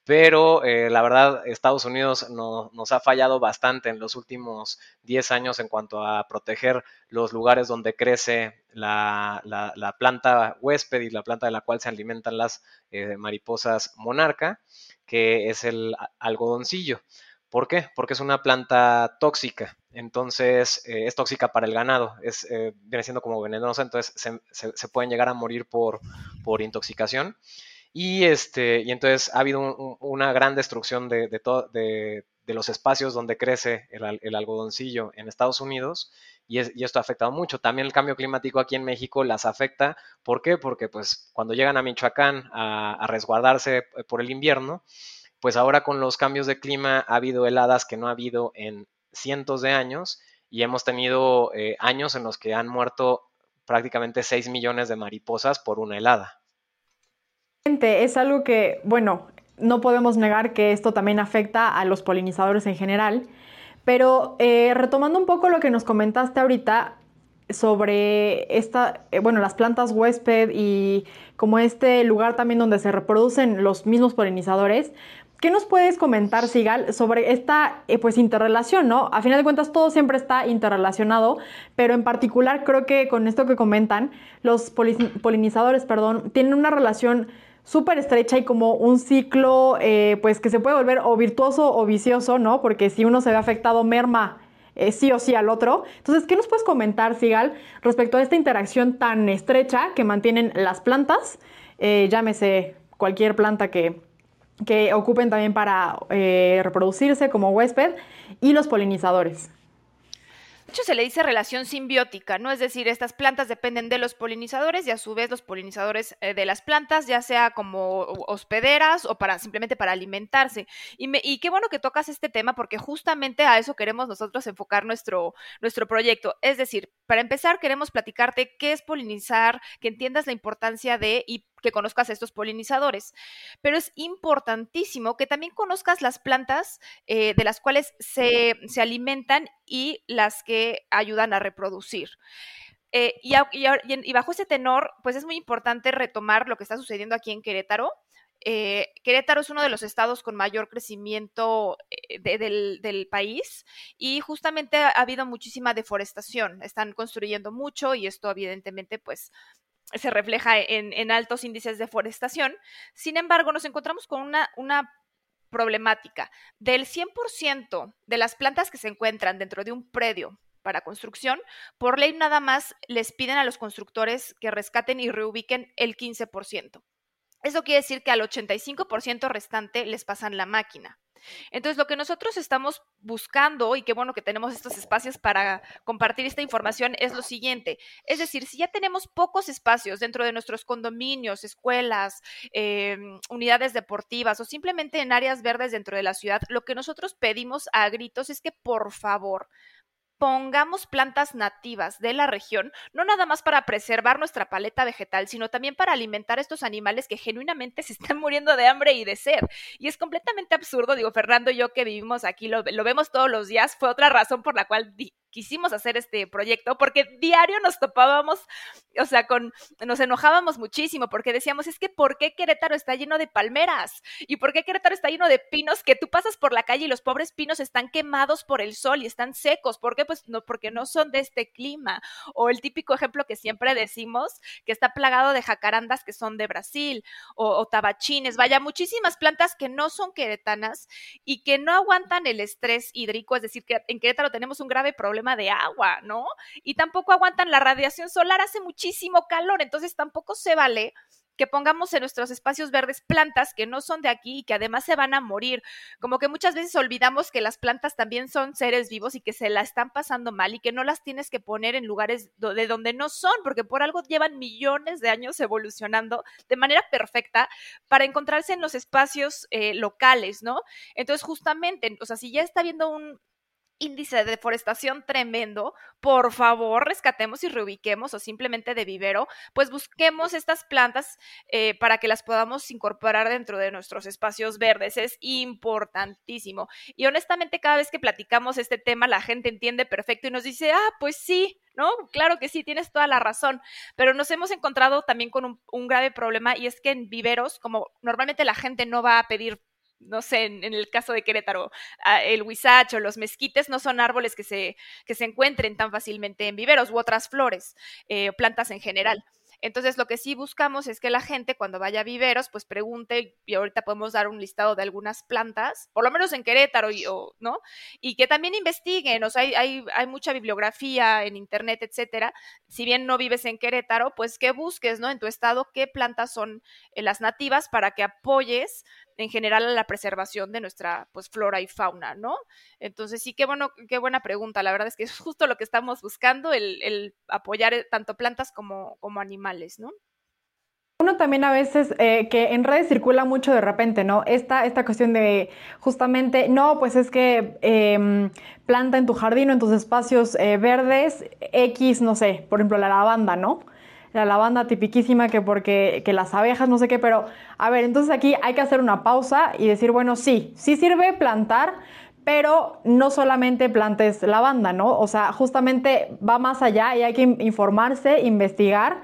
pero eh, la verdad Estados Unidos nos ha fallado bastante en los últimos 10 años en cuanto a proteger los lugares donde crece la, planta huésped y la planta de la cual se alimentan las eh, mariposas monarca, que es el algodoncillo. ¿Por qué? Porque es una planta tóxica, entonces eh, es tóxica para el ganado, es, viene siendo como venenosa, entonces se, pueden llegar a morir por intoxicación. Y, este, y entonces ha habido una gran destrucción de, de, de, los espacios donde crece el, algodoncillo en Estados Unidos y, esto ha afectado mucho. También el cambio climático aquí en México las afecta. ¿Por qué? Porque pues cuando llegan a Michoacán a, resguardarse por el invierno, pues ahora con los cambios de clima ha habido heladas que no ha habido en cientos de años y hemos tenido eh, años en los que han muerto prácticamente 6 millones de mariposas por una helada. Es algo que, bueno, no podemos negar que esto también afecta a los polinizadores en general. Pero eh, retomando un poco lo que nos comentaste ahorita sobre esta, eh, bueno, las plantas huésped y como este lugar también donde se reproducen los mismos polinizadores, ¿Qué nos puedes comentar, Sigal, sobre esta eh, pues interrelación, ¿no? A final de cuentas todo siempre está interrelacionado, pero en particular creo que con esto que comentan, los polinizadores, perdón, tienen una relación súper estrecha y como un ciclo eh, pues que se puede volver o virtuoso o vicioso, ¿no? Porque si uno se ve afectado, merma eh, sí o sí al otro. Entonces, ¿qué nos puedes comentar, Sigal, respecto a esta interacción tan estrecha que mantienen las plantas? llámese cualquier planta que que ocupen también para eh, reproducirse como huésped y los polinizadores. Hecho, se le dice relación simbiótica, ¿no? Es decir, estas plantas dependen de los polinizadores y a su vez los polinizadores eh, de las plantas, ya sea como hospederas o para simplemente para alimentarse. Y, y, qué bueno que tocas este tema porque justamente a eso queremos nosotros enfocar nuestro, nuestro proyecto. Es decir, para empezar, queremos platicarte qué es polinizar, que entiendas la importancia de y que conozcas estos polinizadores. Pero es importantísimo que también conozcas las plantas eh, de las cuales se, alimentan y las que ayudan a reproducir. Eh, y, y, bajo ese tenor, pues es muy importante retomar lo que está sucediendo aquí en Querétaro. Eh, Querétaro es uno de los estados con mayor crecimiento del, del, país y justamente ha habido muchísima deforestación. Están construyendo mucho y esto evidentemente pues se refleja en, altos índices de deforestación. Sin embargo, nos encontramos con una, una problemática. Del 100% de las plantas que se encuentran dentro de un predio para construcción, por ley nada más les piden a los constructores que rescaten y reubiquen el 15%. Eso quiere decir que al 85% restante les pasan la máquina. Entonces, lo que nosotros estamos buscando, y qué bueno que tenemos estos espacios para compartir esta información, es lo siguiente. Es decir, si ya tenemos pocos espacios dentro de nuestros condominios, escuelas, em, unidades deportivas o simplemente en áreas verdes dentro de la ciudad, lo que nosotros pedimos a gritos es que por favor pongamos plantas nativas de la región, no nada más para preservar nuestra paleta vegetal, sino también para alimentar a estos animales que genuinamente se están muriendo de hambre y de sed. Y es completamente absurdo, digo, Fernando y yo que vivimos aquí, lo, lo vemos todos los días, fue otra razón por la cual quisimos hacer este proyecto porque diario nos topábamos, o sea, con, nos enojábamos muchísimo porque decíamos, es que ¿por qué Querétaro está lleno de palmeras? ¿Y por qué Querétaro está lleno de pinos que tú pasas por la calle y los pobres pinos están quemados por el sol y están secos? ¿Por qué? Pues no, porque no son de este clima. O el típico ejemplo que siempre decimos, que está plagado de jacarandas que son de Brasil o, o tabachines, vaya, muchísimas plantas que no son queretanas y que no aguantan el estrés hídrico, es decir, que en Querétaro tenemos un grave problema de agua, ¿no? Y tampoco aguantan la radiación solar, hace muchísimo calor, entonces tampoco se vale que pongamos en nuestros espacios verdes plantas que no son de aquí y que además se van a morir. Como que muchas veces olvidamos que las plantas también son seres vivos y que se la están pasando mal y que no las tienes que poner en lugares de donde no son, porque por algo llevan millones de años evolucionando de manera perfecta para encontrarse en los espacios eh, locales, ¿no? Entonces, justamente, o sea, si ya está viendo un, índice de deforestación tremendo, por favor rescatemos y reubiquemos o simplemente de vivero, pues busquemos estas plantas eh, para que las podamos incorporar dentro de nuestros espacios verdes. Es importantísimo. Y honestamente cada vez que platicamos este tema la gente entiende perfecto y nos dice, ah, pues sí, ¿no? Claro que sí, tienes toda la razón, pero nos hemos encontrado también con un, un grave problema y es que en viveros, como normalmente la gente no va a pedir no sé, en, el caso de Querétaro, ah, el huizacho, los mezquites no son árboles que se, que se encuentren tan fácilmente en viveros u otras flores, eh, plantas en general. Entonces, lo que sí buscamos es que la gente cuando vaya a viveros, pues pregunte, y ahorita podemos dar un listado de algunas plantas, por lo menos en Querétaro, y, ¿no? Y que también investiguen, o sea, hay, hay, hay, mucha bibliografía en internet, etcétera. Si bien no vives en Querétaro, pues que busques, ¿no? En tu estado, qué plantas son eh, las nativas para que apoyes en general a la preservación de nuestra pues flora y fauna, ¿no? Entonces sí, qué bueno, qué buena pregunta. La verdad es que es justo lo que estamos buscando, el, apoyar eh, tanto plantas como, como animales, ¿no? Uno también a veces eh, que en redes circula mucho de repente, ¿no? Esta, esta cuestión de justamente, no, pues es que em, planta en tu jardín o en tus espacios eh, verdes X, no sé, por ejemplo la lavanda, ¿no? La lavanda tipiquísima que porque que las abejas, no sé qué, pero a ver, entonces aquí hay que hacer una pausa y decir, bueno, sí, sí sirve plantar, pero no solamente plantes lavanda, ¿no? O sea, justamente va más allá y hay que informarse, investigar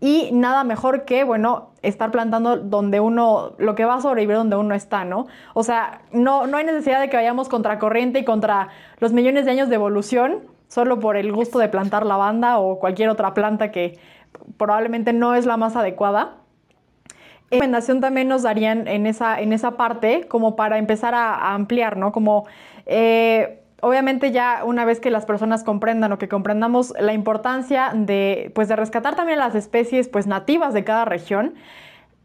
y nada mejor que, bueno, estar plantando donde uno, lo que va a sobrevivir donde uno está, ¿no? O sea, no, no hay necesidad de que vayamos contra corriente y contra los millones de años de evolución solo por el gusto de plantar lavanda o cualquier otra planta que probablemente no es la más adecuada. ¿Qué recomendación también nos darían en esa, en esa parte como para empezar a, ampliar, ¿no? Como eh, obviamente ya una vez que las personas comprendan o que comprendamos la importancia de, pues de rescatar también las especies pues nativas de cada región,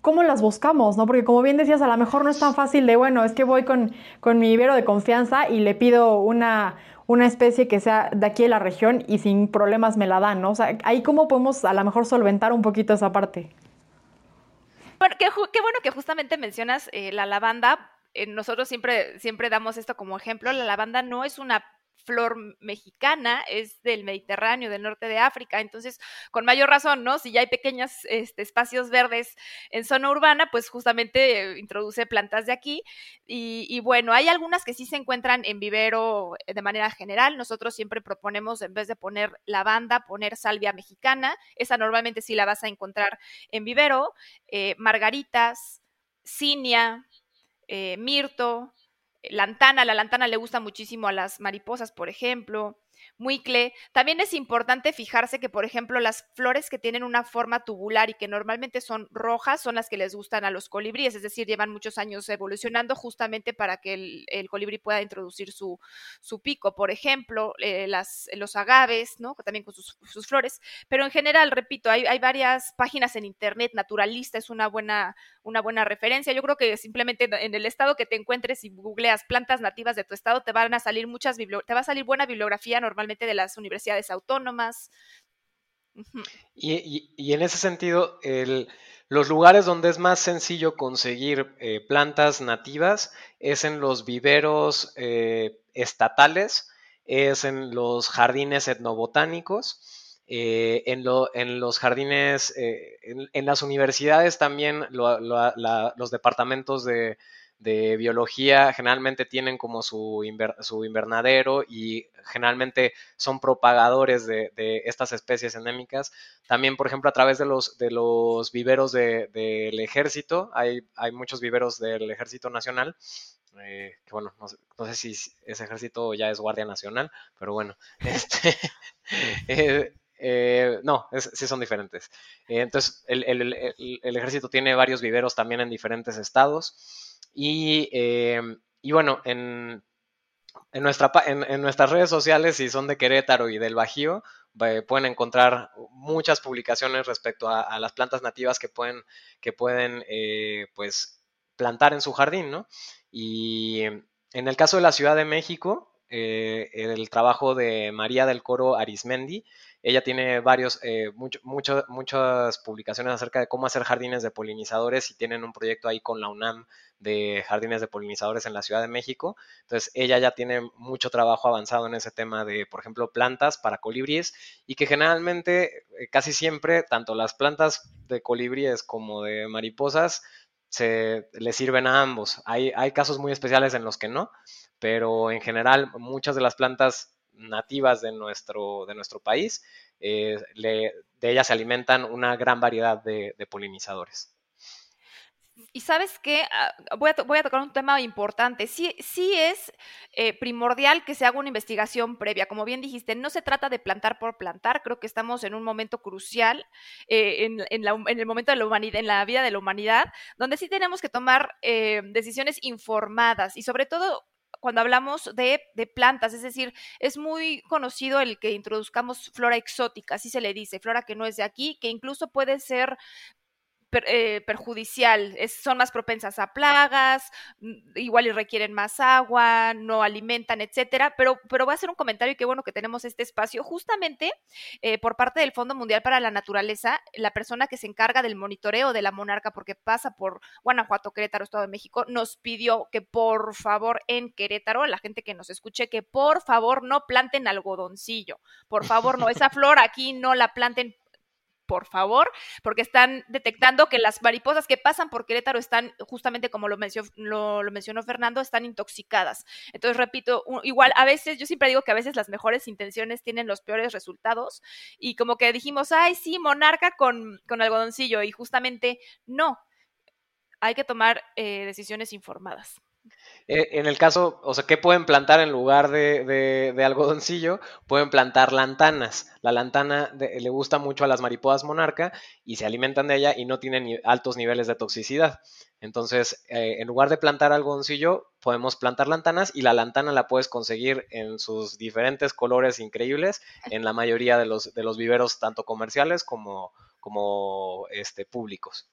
¿cómo las buscamos? ¿no? Porque como bien decías, a lo mejor no es tan fácil de, bueno, es que voy con, con mi vivero de confianza y le pido una, una especie que sea de aquí de la región y sin problemas me la dan, ¿no? O sea, ahí cómo podemos a lo mejor solventar un poquito esa parte. Bueno, qué, bueno que justamente mencionas eh, la lavanda, eh, nosotros siempre, siempre damos esto como ejemplo, la lavanda no es una flor mexicana, es del Mediterráneo, del norte de África, entonces con mayor razón, ¿no? Si ya hay pequeños este, espacios verdes en zona urbana, pues justamente introduce plantas de aquí y, bueno, hay algunas que sí se encuentran en vivero de manera general, nosotros siempre proponemos en vez de poner lavanda, poner salvia mexicana, esa normalmente sí la vas a encontrar en vivero, eh, margaritas, cinia, eh, mirto, lantana, la lantana le gusta muchísimo a las mariposas, por ejemplo, muicle. También es importante fijarse que, por ejemplo, las flores que tienen una forma tubular y que normalmente son rojas son las que les gustan a los colibríes, es decir, llevan muchos años evolucionando justamente para que el, colibrí pueda introducir su, pico. Por ejemplo, eh, las, los agaves, ¿no? También con sus, flores. Pero en general, repito, hay, varias páginas en internet, Naturalista es una buena, una buena referencia. Yo creo que simplemente en el estado que te encuentres y googleas plantas nativas de tu estado, te van a salir muchas, te va a salir buena bibliografía normalmente de las universidades autónomas. y, en ese sentido, los lugares donde es más sencillo conseguir eh, plantas nativas es en los viveros eh, estatales, es en los jardines etnobotánicos. Eh, en, los jardines, en, las universidades también los departamentos de, de biología generalmente tienen como su, su invernadero y generalmente son propagadores de, estas especies endémicas. También, por ejemplo, a través de los, de los viveros del ejército, hay, hay, muchos viveros del ejército nacional. Eh, que bueno, no sé, si ese ejército ya es Guardia Nacional, pero bueno, este, eh, eh, no, sí son diferentes. entonces, el, el, ejército tiene varios viveros también en diferentes estados. Em, y, bueno, en, en, nuestra, en, nuestras redes sociales, si son de Querétaro y del Bajío, pueden encontrar muchas publicaciones respecto a, las plantas nativas que pueden, que pueden eh, pues, plantar en su jardín, ¿no? Y en el caso de la Ciudad de México, eh, el trabajo de María del Coro Arismendi, ella tiene varios, eh, muchas publicaciones acerca de cómo hacer jardines de polinizadores y tienen un proyecto ahí con la UNAM de jardines de polinizadores en la Ciudad de México. Entonces, ella ya tiene mucho trabajo avanzado en ese tema de, por ejemplo, plantas para colibríes y que generalmente, eh, casi siempre, tanto las plantas de colibríes como de mariposas, se le sirven a ambos. Hay, hay casos muy especiales en los que no, pero en general muchas de las plantas nativas de nuestro, de nuestro país, eh, de ellas se alimentan una gran variedad de, polinizadores. Y sabes qué, ah, voy a, voy a, tocar un tema importante. Sí, sí es eh, primordial que se haga una investigación previa. Como bien dijiste, no se trata de plantar por plantar. Creo que estamos en un momento crucial eh, en, el momento de la humanidad, en la vida de la humanidad, donde sí tenemos que tomar decisiones informadas y sobre todo cuando hablamos de, plantas, es decir, es muy conocido el que introduzcamos flora exótica, así se le dice, flora que no es de aquí, que incluso puede ser eh, perjudicial, son más propensas a plagas, mm, igual y requieren más agua, no alimentan, etcétera. Pero, pero voy a hacer un comentario y qué bueno que tenemos este espacio. Justamente eh, por parte del Fondo Mundial para la Naturaleza, la persona que se encarga del monitoreo de la monarca, porque pasa por Guanajuato, Querétaro, Estado de México, nos pidió que por favor en Querétaro, la gente que nos escuche, que por favor no planten algodoncillo. Por favor, no, esa flor aquí no la planten por favor, porque están detectando que las mariposas que pasan por Querétaro están, justamente como lo, mencionó, lo, mencionó Fernando, están intoxicadas. Entonces, repito, igual a veces, yo siempre digo que a veces las mejores intenciones tienen los peores resultados y como que dijimos, ay, sí, monarca con, con algodoncillo y justamente no, hay que tomar eh, decisiones informadas. Eh, en el caso, o sea, ¿qué pueden plantar en lugar de, algodoncillo? Pueden plantar lantanas. La lantana le gusta mucho a las mariposas monarca y se alimentan de ella y no tienen altos niveles de toxicidad. Entonces, eh, en lugar de plantar algodoncillo, podemos plantar lantanas y la lantana la puedes conseguir en sus diferentes colores increíbles en la mayoría de los, de los viveros, tanto comerciales como, como este, públicos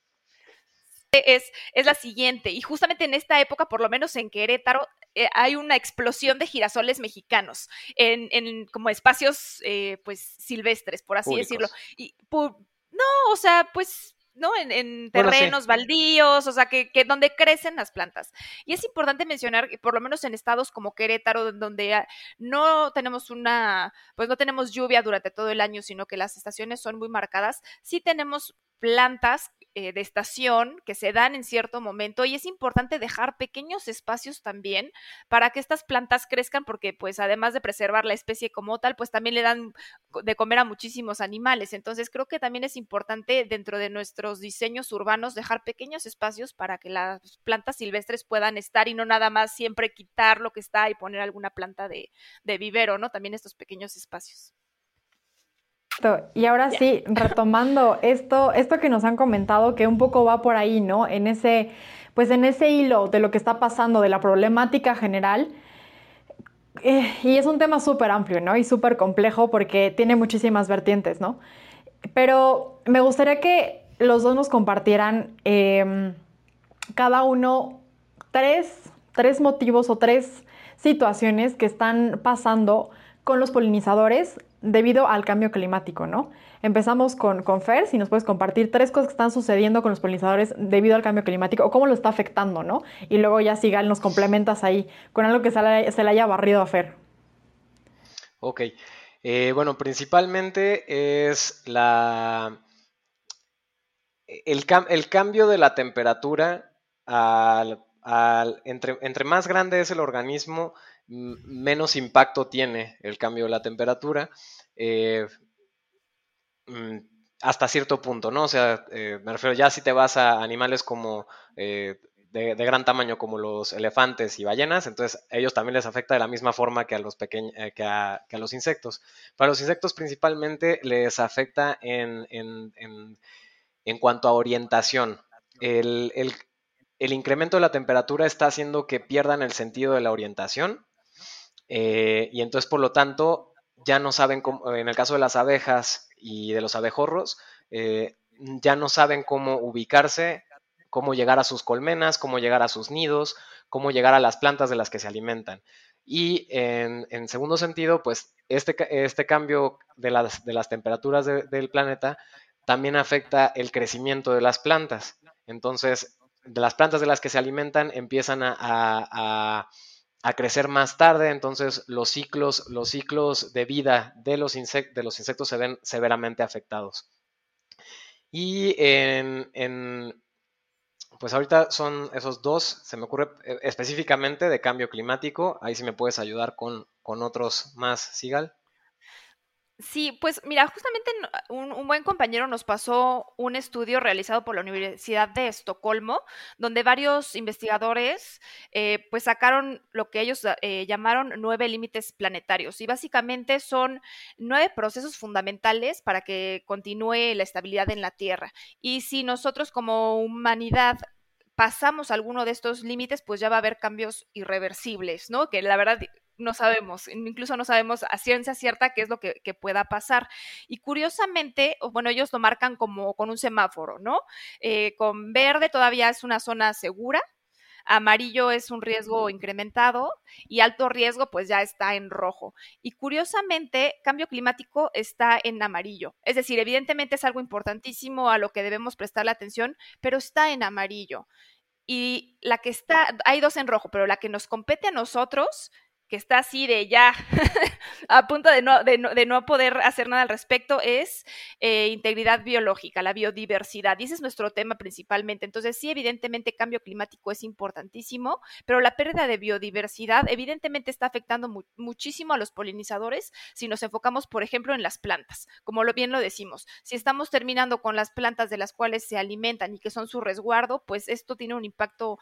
es, es la siguiente. Y justamente en esta época, por lo menos en Querétaro, eh, hay una explosión de girasoles mexicanos en, en como espacios eh, pues silvestres, por así decirlo. Y no, o sea, pues ¿no? En, terrenos baldíos, o sea, que, que, donde crecen las plantas. Y es importante mencionar que por lo menos en estados como Querétaro, donde no tenemos una, pues no tenemos lluvia durante todo el año, sino que las estaciones son muy marcadas, sí tenemos plantas eh, de estación que se dan en cierto momento y es importante dejar pequeños espacios también para que estas plantas crezcan porque pues además de preservar la especie como tal, pues también le dan de comer a muchísimos animales. Entonces creo que también es importante dentro de nuestros diseños urbanos dejar pequeños espacios para que las plantas silvestres puedan estar y no nada más siempre quitar lo que está y poner alguna planta de, de vivero, ¿no? También estos pequeños espacios. Y ahora sí, retomando esto, esto que nos han comentado, que un poco va por ahí, ¿no? En ese, pues en ese hilo de lo que está pasando, de la problemática general. Eh, y es un tema súper amplio, ¿no? Y súper complejo porque tiene muchísimas vertientes, ¿no? Pero me gustaría que los dos nos compartieran em, cada uno tres, tres motivos o tres situaciones que están pasando con los polinizadores debido al cambio climático, ¿no? Empezamos con, con Fer, si nos puedes compartir tres cosas que están sucediendo con los polinizadores debido al cambio climático o cómo lo está afectando, ¿no? Y luego ya Sigal nos complementas ahí con algo que se le, haya barrido a Fer. Ok. Eh, bueno, principalmente es la... El, cambio de la temperatura al, entre, entre más grande es el organismo, menos impacto tiene el cambio de la temperatura. Eh, mm, hasta cierto punto, ¿no? O sea, eh, me refiero ya si te vas a animales como eh, de, gran tamaño como los elefantes y ballenas, entonces ellos también les afecta de la misma forma que a los pequeños, que, a, los insectos. Para los insectos principalmente les afecta en, en, cuanto a orientación. El, el, incremento de la temperatura está haciendo que pierdan el sentido de la orientación y entonces por lo tanto ya no saben, cómo, en el caso de las abejas y de los abejorros, eh, ya no saben cómo ubicarse, cómo llegar a sus colmenas, cómo llegar a sus nidos, cómo llegar a las plantas de las que se alimentan. Y en, segundo sentido, pues este, este cambio de las, de las temperaturas del planeta también afecta el crecimiento de las plantas. Entonces, de las plantas de las que se alimentan empiezan a crecer más tarde, entonces los ciclos, los ciclos de vida de los, de los insectos se ven severamente afectados. Y en, pues ahorita son esos dos, se me ocurre eh, específicamente de cambio climático, ahí sí me puedes ayudar con, con otros más, Sigal. Sí, pues mira, justamente un, buen compañero nos pasó un estudio realizado por la Universidad de Estocolmo, donde varios investigadores eh, pues sacaron lo que ellos eh, llamaron nueve límites planetarios y básicamente son nueve procesos fundamentales para que continúe la estabilidad en la Tierra. Y si nosotros como humanidad pasamos alguno de estos límites, pues ya va a haber cambios irreversibles, ¿no? Que la verdad no sabemos, incluso no sabemos a ciencia cierta qué es lo que, pueda pasar. Y curiosamente, bueno, ellos lo marcan como con un semáforo, ¿no? Eh, con verde todavía es una zona segura, amarillo es un riesgo incrementado y alto riesgo pues ya está en rojo. Y curiosamente, cambio climático está en amarillo. Es decir, evidentemente es algo importantísimo a lo que debemos prestarle atención, pero está en amarillo. Y la que está, hay dos en rojo, pero la que nos compete a nosotros que está así de ya a punto de no, de, no, de no, poder hacer nada al respecto es eh, integridad biológica, la biodiversidad. Y ese es nuestro tema principalmente. Entonces, sí, evidentemente cambio climático es importantísimo, pero la pérdida de biodiversidad evidentemente está afectando muchísimo a los polinizadores si nos enfocamos, por ejemplo, en las plantas, como lo bien lo decimos. Si estamos terminando con las plantas de las cuales se alimentan y que son su resguardo, pues esto tiene un impacto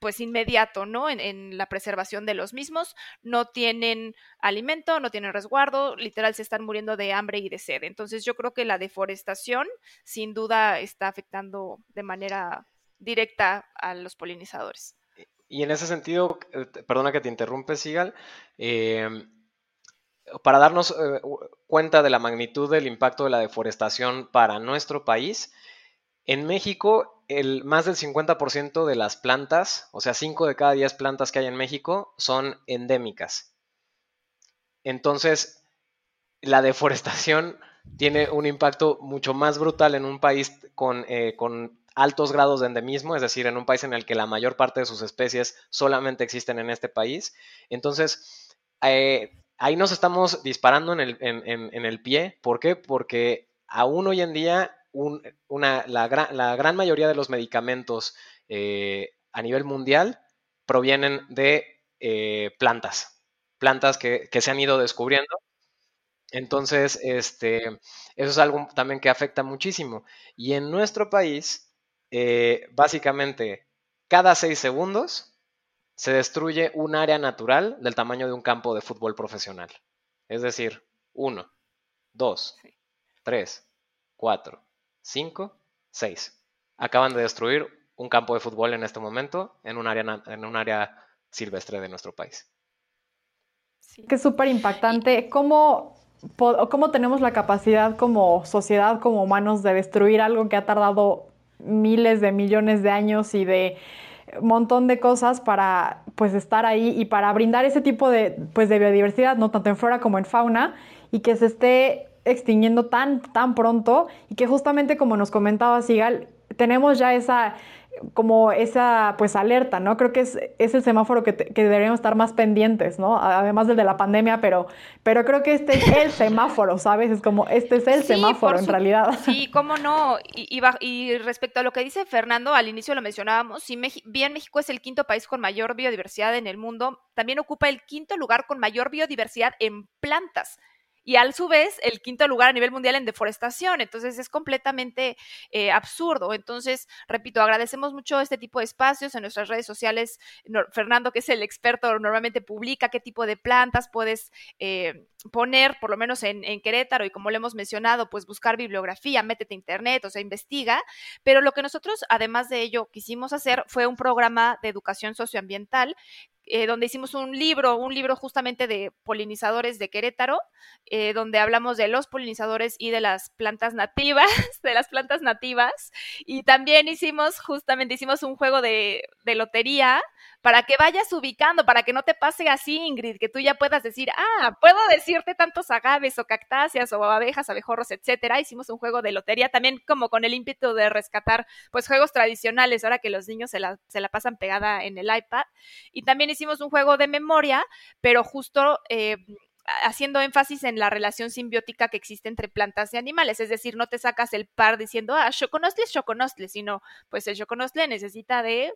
pues inmediato, ¿no? En, la preservación de los mismos, no tienen alimento, no tienen resguardo, literal se están muriendo de hambre y de sed. Entonces yo creo que la deforestación sin duda está afectando de manera directa a los polinizadores. Y en ese sentido, eh, perdona que te interrumpe, Sigal, em, para darnos eh, cuenta de la magnitud del impacto de la deforestación para nuestro país, en México, el, más del 50% de las plantas, o sea, 5 de cada 10 plantas que hay en México, son endémicas. Entonces, la deforestación tiene un impacto mucho más brutal en un país con, eh, con, altos grados de endemismo, es decir, en un país en el que la mayor parte de sus especies solamente existen en este país. Entonces, eh, ahí nos estamos disparando en el, en el pie. ¿Por qué? Porque aún hoy en día una, la, gran, mayoría de los medicamentos eh, a nivel mundial provienen de eh, plantas, plantas que, se han ido descubriendo. Entonces, este, eso es algo también que afecta muchísimo. Y en nuestro país, eh, básicamente, cada seis segundos se destruye un área natural del tamaño de un campo de fútbol profesional. Es decir, uno, dos, tres, cuatro, 5, 6. Acaban de destruir un campo de fútbol en este momento en un área, en un área silvestre de nuestro país. Que es súper impactante. ¿Cómo, ¿Cómo tenemos la capacidad como sociedad, como humanos, de destruir algo que ha tardado miles de millones de años y de montón de cosas para pues estar ahí y para brindar ese tipo de, pues, de biodiversidad, no tanto en flora como en fauna, y que se esté extinguiendo tan, tan pronto y que justamente como nos comentaba Sigal, tenemos ya esa como esa pues alerta, ¿no? Creo que es, es el semáforo que, deberíamos estar más pendientes, ¿no? Además del de la pandemia, pero, pero creo que este es el semáforo, ¿sabes? Es como, este es el semáforo en realidad. Sí, cómo no. Y, y, respecto a lo que dice Fernando, al inicio lo mencionábamos, si bien México es el quinto país con mayor biodiversidad en el mundo, también ocupa el quinto lugar con mayor biodiversidad en plantas y al su vez el quinto lugar a nivel mundial en deforestación. Entonces es completamente eh, absurdo. Entonces, repito, agradecemos mucho este tipo de espacios en nuestras redes sociales. Fernando, que es el experto, normalmente publica qué tipo de plantas puedes eh, poner, por lo menos en, en, Querétaro, y como lo hemos mencionado, pues buscar bibliografía, métete a internet, o sea, investiga. Pero lo que nosotros, además de ello, quisimos hacer fue un programa de educación socioambiental eh, donde hicimos un libro, un libro justamente de polinizadores de Querétaro, eh, donde hablamos de los polinizadores y de las plantas nativas, de las plantas nativas. Y también hicimos, justamente hicimos un juego de, de lotería para que vayas ubicando, para que no te pase así, Ingrid, que tú ya puedas decir, ah, puedo decirte tantos agaves o cactáceas o abejas, abejorros, etcétera. Hicimos un juego de lotería también como con el ímpetu de rescatar, pues, juegos tradicionales, ahora que los niños se la, pasan pegada en el iPad. Y también hicimos un juego de memoria, pero justo... Eh, haciendo énfasis en la relación simbiótica que existe entre plantas y animales, es decir, no te sacas el par diciendo, ah, choconostle es choconostle, sino pues el choconostle necesita de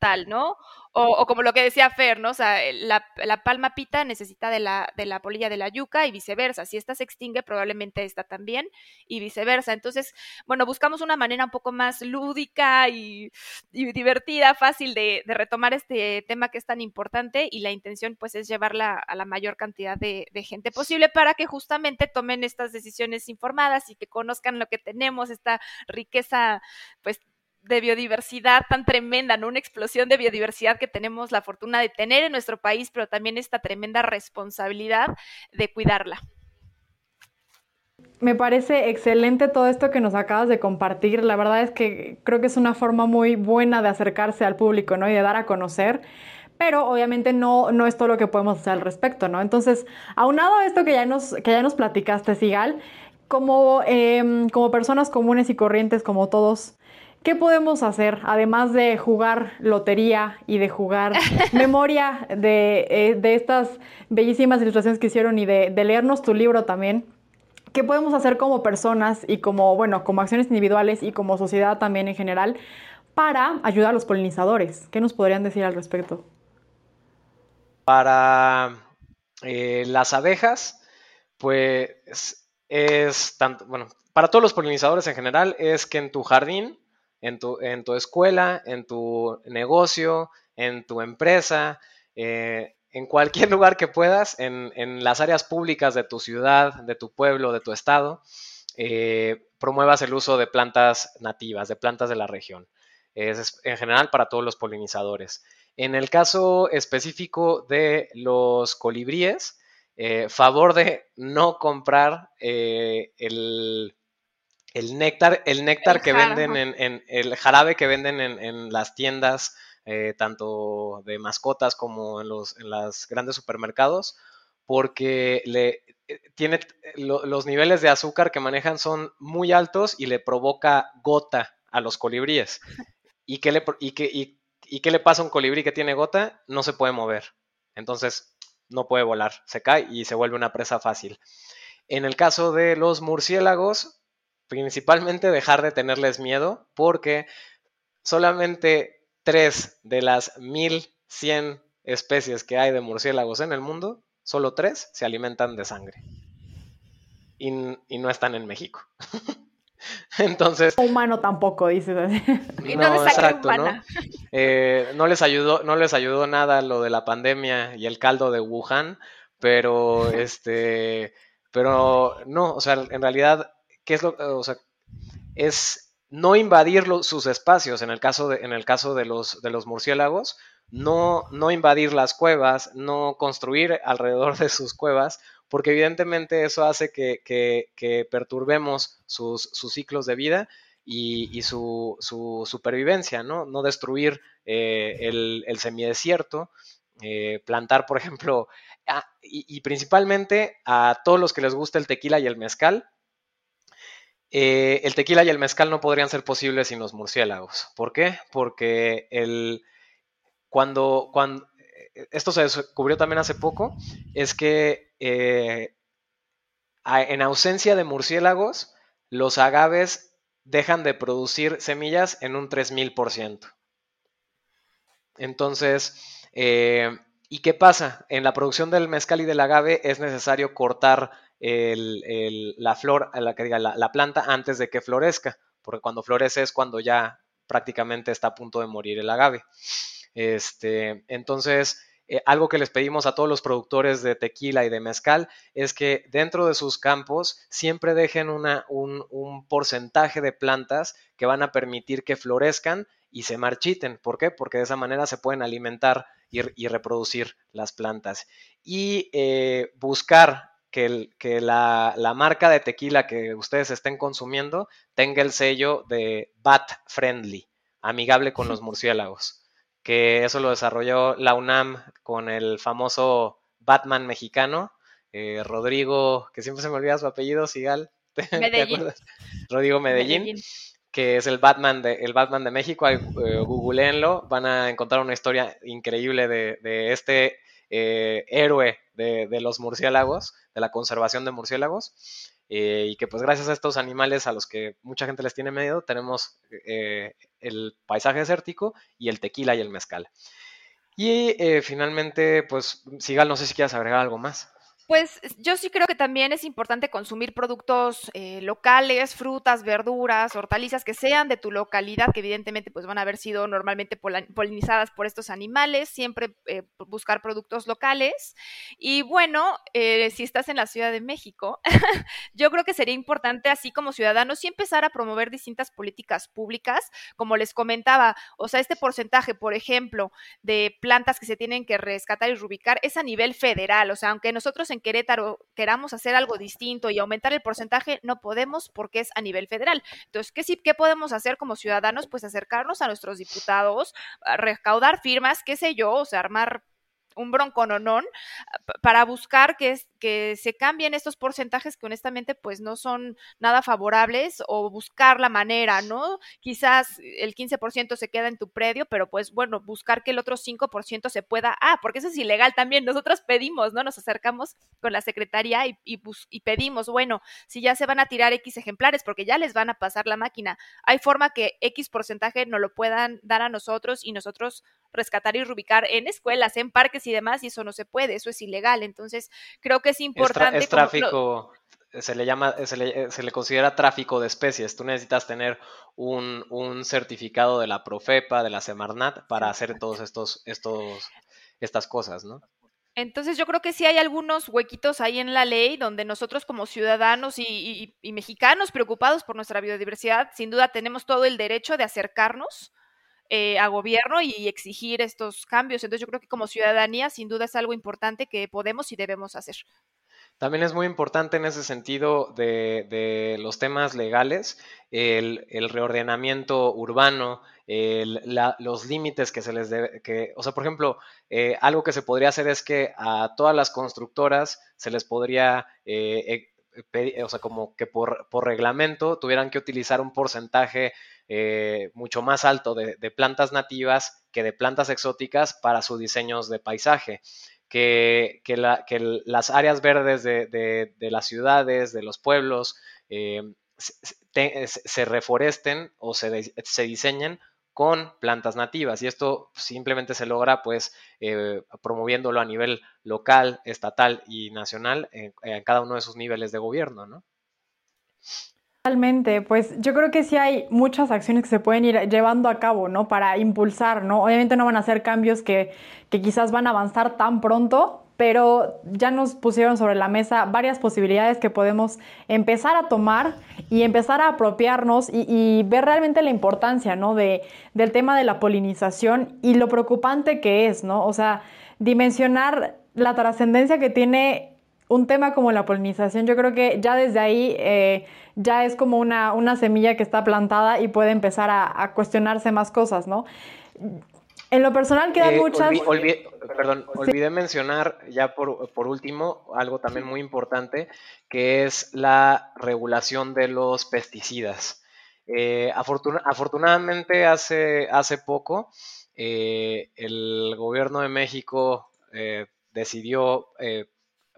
tal, ¿no? O, como lo que decía Fer, ¿no? O sea, la, palma pita necesita de la, de la polilla de la yuca y viceversa. Si esta se extingue, probablemente esta también y viceversa. Entonces, bueno, buscamos una manera un poco más lúdica y, divertida, fácil de, retomar este tema que es tan importante y la intención pues es llevarla a la mayor cantidad de, de gente posible para que justamente tomen estas decisiones informadas y que conozcan lo que tenemos, esta riqueza pues de biodiversidad tan tremenda, ¿no? Una explosión de biodiversidad que tenemos la fortuna de tener en nuestro país, pero también esta tremenda responsabilidad de cuidarla. Me parece excelente todo esto que nos acabas de compartir. La verdad es que creo que es una forma muy buena de acercarse al público, ¿no? Y de dar a conocer. Pero obviamente no, no es todo lo que podemos hacer al respecto, ¿no? Entonces, aunado a esto que ya nos, que ya nos platicaste, Sigal, como, em, como personas comunes y corrientes, como todos, ¿Qué podemos hacer, además de jugar lotería y de jugar memoria de, eh, de, estas bellísimas ilustraciones que hicieron y de, de, leernos tu libro también? ¿Qué podemos hacer como personas y como, bueno, como acciones individuales y como sociedad también en general para ayudar a los polinizadores? ¿Qué nos podrían decir al respecto? Para eh, las abejas, pues es tanto, bueno, para todos los polinizadores en general, es que en tu jardín en tu, en tu escuela, en tu negocio, en tu empresa, eh, en cualquier lugar que puedas, en, las áreas públicas de tu ciudad, de tu pueblo, de tu estado, eh, promuevas el uso de plantas nativas, de plantas de la región. Es en general para todos los polinizadores. En el caso específico de los colibríes, eh, favor de no comprar el, el néctar, el néctar que venden en, el jarabe que venden en, las tiendas, eh, tanto de mascotas como en los en los grandes supermercados, porque le eh, tiene los niveles de azúcar que manejan son muy altos y le provoca gota a los colibríes. ¿Y qué le, y y qué le pasa a un colibrí que tiene gota? No se puede mover. Entonces no puede volar, se cae y se vuelve una presa fácil. En el caso de los murciélagos, principalmente dejar de tenerles miedo porque solamente tres de las 1100 especies que hay de murciélagos en el mundo, solo tres se alimentan de sangre. Y, no están en México. Entonces. Humano tampoco, dices y no, no exacto, ¿no? Eh, no les ayudó, no les ayudó nada lo de la pandemia y el caldo de Wuhan, pero este, pero no, o sea, en realidad sea, es no invadir sus espacios en el caso de, en el caso de los, de los murciélagos, no, no invadir las cuevas, no construir alrededor de sus cuevas, porque evidentemente eso hace que, perturbemos sus, ciclos de vida y, su, supervivencia, ¿no? No destruir eh, el, semidesierto, eh, plantar, por ejemplo, y, principalmente a todos los que les gusta el tequila y el mezcal, eh, el tequila y el mezcal no podrían ser posibles sin los murciélagos. ¿Por qué? Porque cuando, cuando eh, esto se descubrió también hace poco, es que eh, en ausencia de murciélagos, los agaves dejan de producir semillas en un 3000%. Entonces, ¿y qué pasa? En la producción del mezcal y del agave es necesario cortar la flor, la, que diga, la, planta antes de que florezca, porque cuando florece es cuando ya prácticamente está a punto de morir el agave. Este, entonces, eh, algo que les pedimos a todos los productores de tequila y de mezcal es que dentro de sus campos siempre dejen un, porcentaje de plantas que van a permitir que florezcan y se marchiten. ¿Por qué? Porque de esa manera se pueden alimentar y, reproducir las plantas. Y eh, buscar que, la, marca de tequila que ustedes estén consumiendo tenga el sello de Bat Friendly, amigable con los murciélagos, que eso lo desarrolló la UNAM con el famoso Batman mexicano, eh, Rodrigo, que siempre se me olvida su apellido, Sigal, ¿te, acuerdas? Rodrigo Medellín. que es el Batman de, el Batman de México, eh, googleenlo, van a encontrar una historia increíble de, de este eh, héroe de, los murciélagos, de la conservación de murciélagos, eh, y que pues gracias a estos animales a los que mucha gente les tiene miedo, tenemos eh, el paisaje desértico y el tequila y el mezcal. Y finalmente, pues Sigal, no sé si quieres agregar algo más. Pues yo sí creo que también es importante consumir productos eh, locales, frutas, verduras, hortalizas que sean de tu localidad, que evidentemente pues van a haber sido normalmente polinizadas por estos animales, siempre eh, buscar productos locales. Y bueno, eh, si estás en la Ciudad de México, yo creo que sería importante así como ciudadanos sí empezar a promover distintas políticas públicas, como les comentaba, o sea, este porcentaje, por ejemplo, de plantas que se tienen que rescatar y rubicar es a nivel federal, o sea, aunque nosotros en Querétaro queramos hacer algo distinto y aumentar el porcentaje, no podemos porque es a nivel federal. Entonces, ¿qué, sí, qué podemos hacer como ciudadanos? Pues acercarnos a nuestros diputados, recaudar firmas, qué sé yo, o sea, armar un broncononón para buscar que, que se cambien estos porcentajes que honestamente pues no son nada favorables o buscar la manera, ¿no? Quizás el 15% se queda en tu predio, pero pues bueno, buscar que el otro 5% se pueda, ah, porque eso es ilegal también, nosotros pedimos, ¿no? Nos acercamos con la secretaría y, y, y pedimos, bueno, si ya se van a tirar X ejemplares, porque ya les van a pasar la máquina, hay forma que X porcentaje no lo puedan dar a nosotros y nosotros rescatar y rubicar en escuelas, en parques y demás, y eso no se puede, eso es ilegal. Entonces, creo que es importante. Es, tráfico, se le llama, se le, se le, considera tráfico de especies. Tú necesitas tener un, un, certificado de la Profepa, de la Semarnat, para hacer todos estos, estos, estas cosas, ¿no? Entonces yo creo que sí hay algunos huequitos ahí en la ley donde nosotros como ciudadanos y, y, y, mexicanos preocupados por nuestra biodiversidad, sin duda tenemos todo el derecho de acercarnos eh, a gobierno y exigir estos cambios. Entonces yo creo que como ciudadanía sin duda es algo importante que podemos y debemos hacer. También es muy importante en ese sentido de, de los temas legales, el, reordenamiento urbano, los límites que se les debe, que, o sea, por ejemplo, eh, algo que se podría hacer es que a todas las constructoras se les podría eh, o sea, como que por, por, reglamento tuvieran que utilizar un porcentaje eh, mucho más alto de, de, plantas nativas que de plantas exóticas para sus diseños de paisaje. Que, que, la, que las áreas verdes de, de, las ciudades, de los pueblos, eh, se, se, reforesten o se, se diseñen con plantas nativas y esto simplemente se logra pues eh, promoviéndolo a nivel local, estatal y nacional en, en, cada uno de sus niveles de gobierno, ¿no? Totalmente, pues yo creo que sí hay muchas acciones que se pueden ir llevando a cabo, ¿no? Para impulsar, ¿no? Obviamente no van a ser cambios que, que quizás van a avanzar tan pronto, pero ya nos pusieron sobre la mesa varias posibilidades que podemos empezar a tomar y empezar a apropiarnos y, y ver realmente la importancia, ¿no? De, del tema de la polinización y lo preocupante que es, ¿no? O sea, dimensionar la trascendencia que tiene un tema como la polinización, yo creo que ya desde ahí eh, ya es como una, una, semilla que está plantada y puede empezar a, a cuestionarse más cosas, ¿no? En lo personal quedan eh, muchas... Olvi olvi perdón, sí. olvidé mencionar ya por, por, último algo también muy importante, que es la regulación de los pesticidas. Eh, afortun afortunadamente hace, hace poco eh, el gobierno de México eh, decidió eh,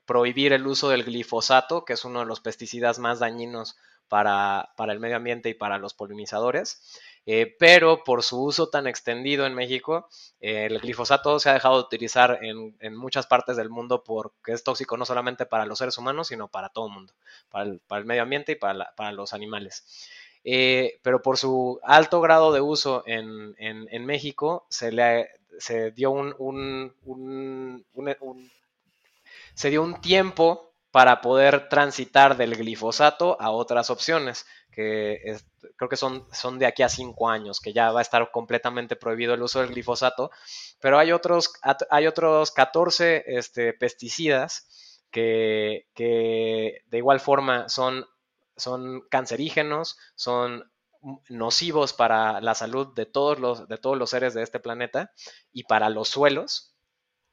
prohibir el uso del glifosato, que es uno de los pesticidas más dañinos para, para el medio ambiente y para los polinizadores. Eh, pero por su uso tan extendido en México, eh, el glifosato se ha dejado de utilizar en, en, muchas partes del mundo porque es tóxico no solamente para los seres humanos, sino para todo el mundo, para el, medio ambiente y para, para los animales. Eh, pero por su alto grado de uso en, en, México, se le se dio un, un, se dio un tiempo para poder transitar del glifosato a otras opciones que creo que son, son de aquí a cinco años, que ya va a estar completamente prohibido el uso del glifosato, pero hay otros, hay otros 14 este, pesticidas que, que, de igual forma son, son cancerígenos, son nocivos para la salud de todos, los, de todos los seres de este planeta y para los suelos.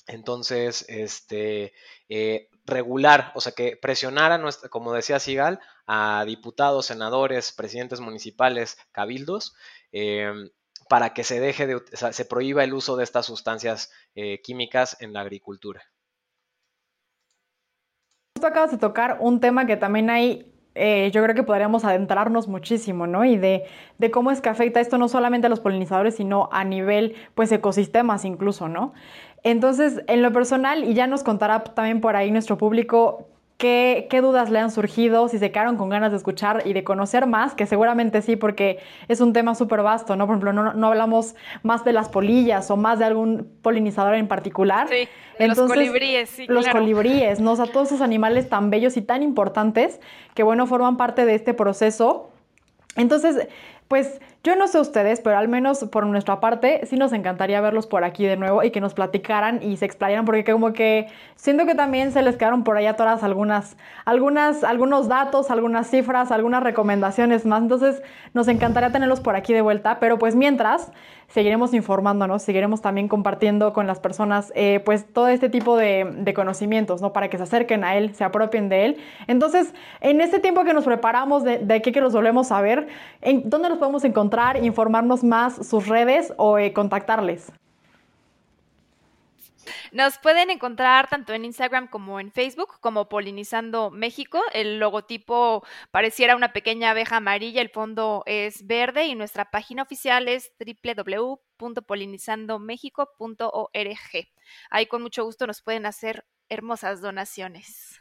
Entonces, este, eh, regular, o sea, que presionar a nuestra, como decía Sigal, a diputados, senadores, presidentes municipales, cabildos, eh, para que se deje de, se prohíba el uso de estas sustancias eh, químicas en la agricultura. Acabas de tocar un tema que también hay eh, yo creo que podríamos adentrarnos muchísimo, ¿no? Y de, de, cómo es que afecta esto no solamente a los polinizadores, sino a nivel, pues, ecosistemas incluso, ¿no? Entonces, en lo personal, y ya nos contará también por ahí nuestro público ¿Qué, ¿Qué, dudas le han surgido? Si se quedaron con ganas de escuchar y de conocer más, que seguramente sí, porque es un tema súper vasto, ¿no? Por ejemplo, no, no, hablamos más de las polillas o más de algún polinizador en particular. Sí, Entonces, los colibríes, sí. Los claro. colibríes, ¿no? O sea, todos esos animales tan bellos y tan importantes que, bueno, forman parte de este proceso. Entonces, pues yo no sé ustedes, pero al menos por nuestra parte sí nos encantaría verlos por aquí de nuevo y que nos platicaran y se explayaran porque como que siento que también se les quedaron por allá todas algunas, algunas, algunos datos, algunas cifras, algunas recomendaciones más. Entonces nos encantaría tenerlos por aquí de vuelta, pero pues mientras seguiremos informándonos, seguiremos también compartiendo con las personas eh, pues todo este tipo de, conocimientos, ¿no? Para que se acerquen a él, se apropien de él. Entonces, en este tiempo que nos preparamos de, de qué que los volvemos a ver, ¿en dónde los podemos encontrar, informarnos más, sus redes o eh, contactarles? Nos pueden encontrar tanto en Instagram como en Facebook como Polinizando México. El logotipo pareciera una pequeña abeja amarilla, el fondo es verde y nuestra página oficial es www.polinizandomexico.org. Ahí con mucho gusto nos pueden hacer hermosas donaciones.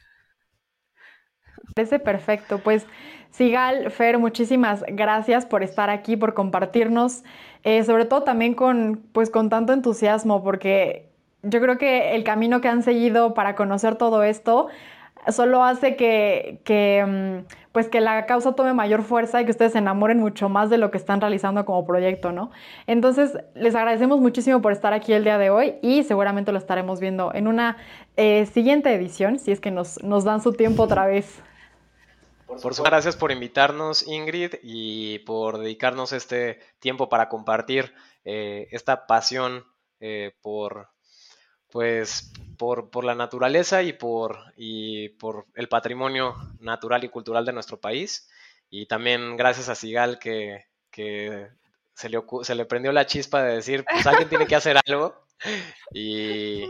Parece perfecto. Pues Sigal, Fer, muchísimas gracias por estar aquí, por compartirnos, eh, sobre todo también con, pues, con tanto entusiasmo, porque yo creo que el camino que han seguido para conocer todo esto solo hace que, mm, pues que la causa tome mayor fuerza y que ustedes se enamoren mucho más de lo que están realizando como proyecto, ¿no? Entonces, les agradecemos muchísimo por estar aquí el día de hoy y seguramente lo estaremos viendo en una eh, siguiente edición, si es que nos, nos dan su tiempo otra vez. Por supuesto, gracias por invitarnos, Ingrid, y por dedicarnos este tiempo para compartir eh, esta pasión eh, por pues por, por, la naturaleza y por, y por el patrimonio natural y cultural de nuestro país. Y también gracias a Sigal que, que se, le, se le prendió la chispa de decir, pues alguien tiene que hacer algo. Y,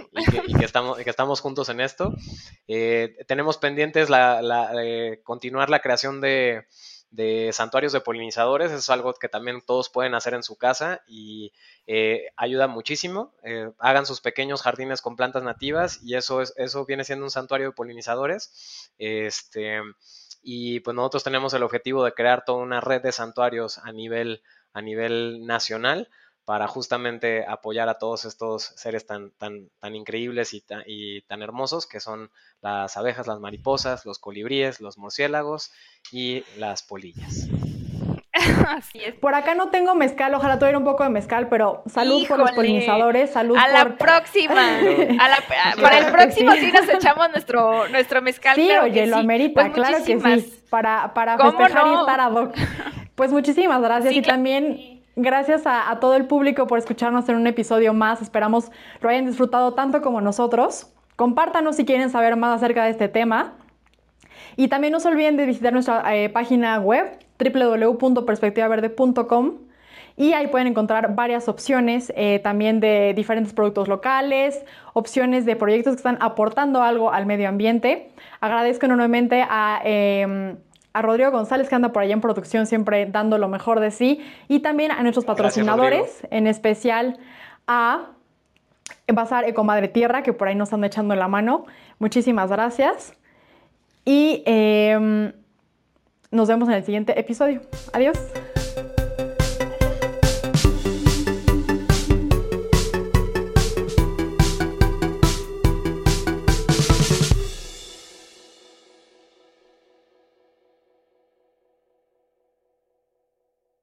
que, estamos, que estamos juntos en esto. Eh, tenemos pendientes la, la, continuar la creación de, de santuarios de polinizadores. Eso es algo que también todos pueden hacer en su casa y eh, ayuda muchísimo. Eh, hagan sus pequeños jardines con plantas nativas y eso, es, eso viene siendo un santuario de polinizadores. Este, y pues nosotros tenemos el objetivo de crear toda una red de santuarios a nivel, a nivel nacional para justamente apoyar a todos estos seres tan, tan, tan increíbles y tan, y tan hermosos que son las abejas, las mariposas, los colibríes, los murciélagos y las polillas. Así es. Por acá no tengo mezcal, ojalá tuviera un poco de mezcal, pero salud por los polinizadores, salud a La próxima, para el próximo sí. nos echamos nuestro, nuestro mezcal. Sí, oye, lo amerita, pues claro que sí, para, para festejar y estar ad hoc. Pues muchísimas gracias y también... Gracias a, todo el público por escucharnos en un episodio más. Esperamos lo hayan disfrutado tanto como nosotros. Compártanos si quieren saber más acerca de este tema. Y también no se olviden de visitar nuestra eh, página web www.perspectivaverde.com y ahí pueden encontrar varias opciones eh, también de diferentes productos locales, opciones de proyectos que están aportando algo al medio ambiente. Agradezco enormemente a... Em, a Rodrigo González, que anda por allá en producción, siempre dando lo mejor de sí, y también a nuestros patrocinadores, en especial a Bazar Ecomadre Tierra, que por ahí nos están echando la mano. Muchísimas gracias. Y em, nos vemos en el siguiente episodio. Adiós.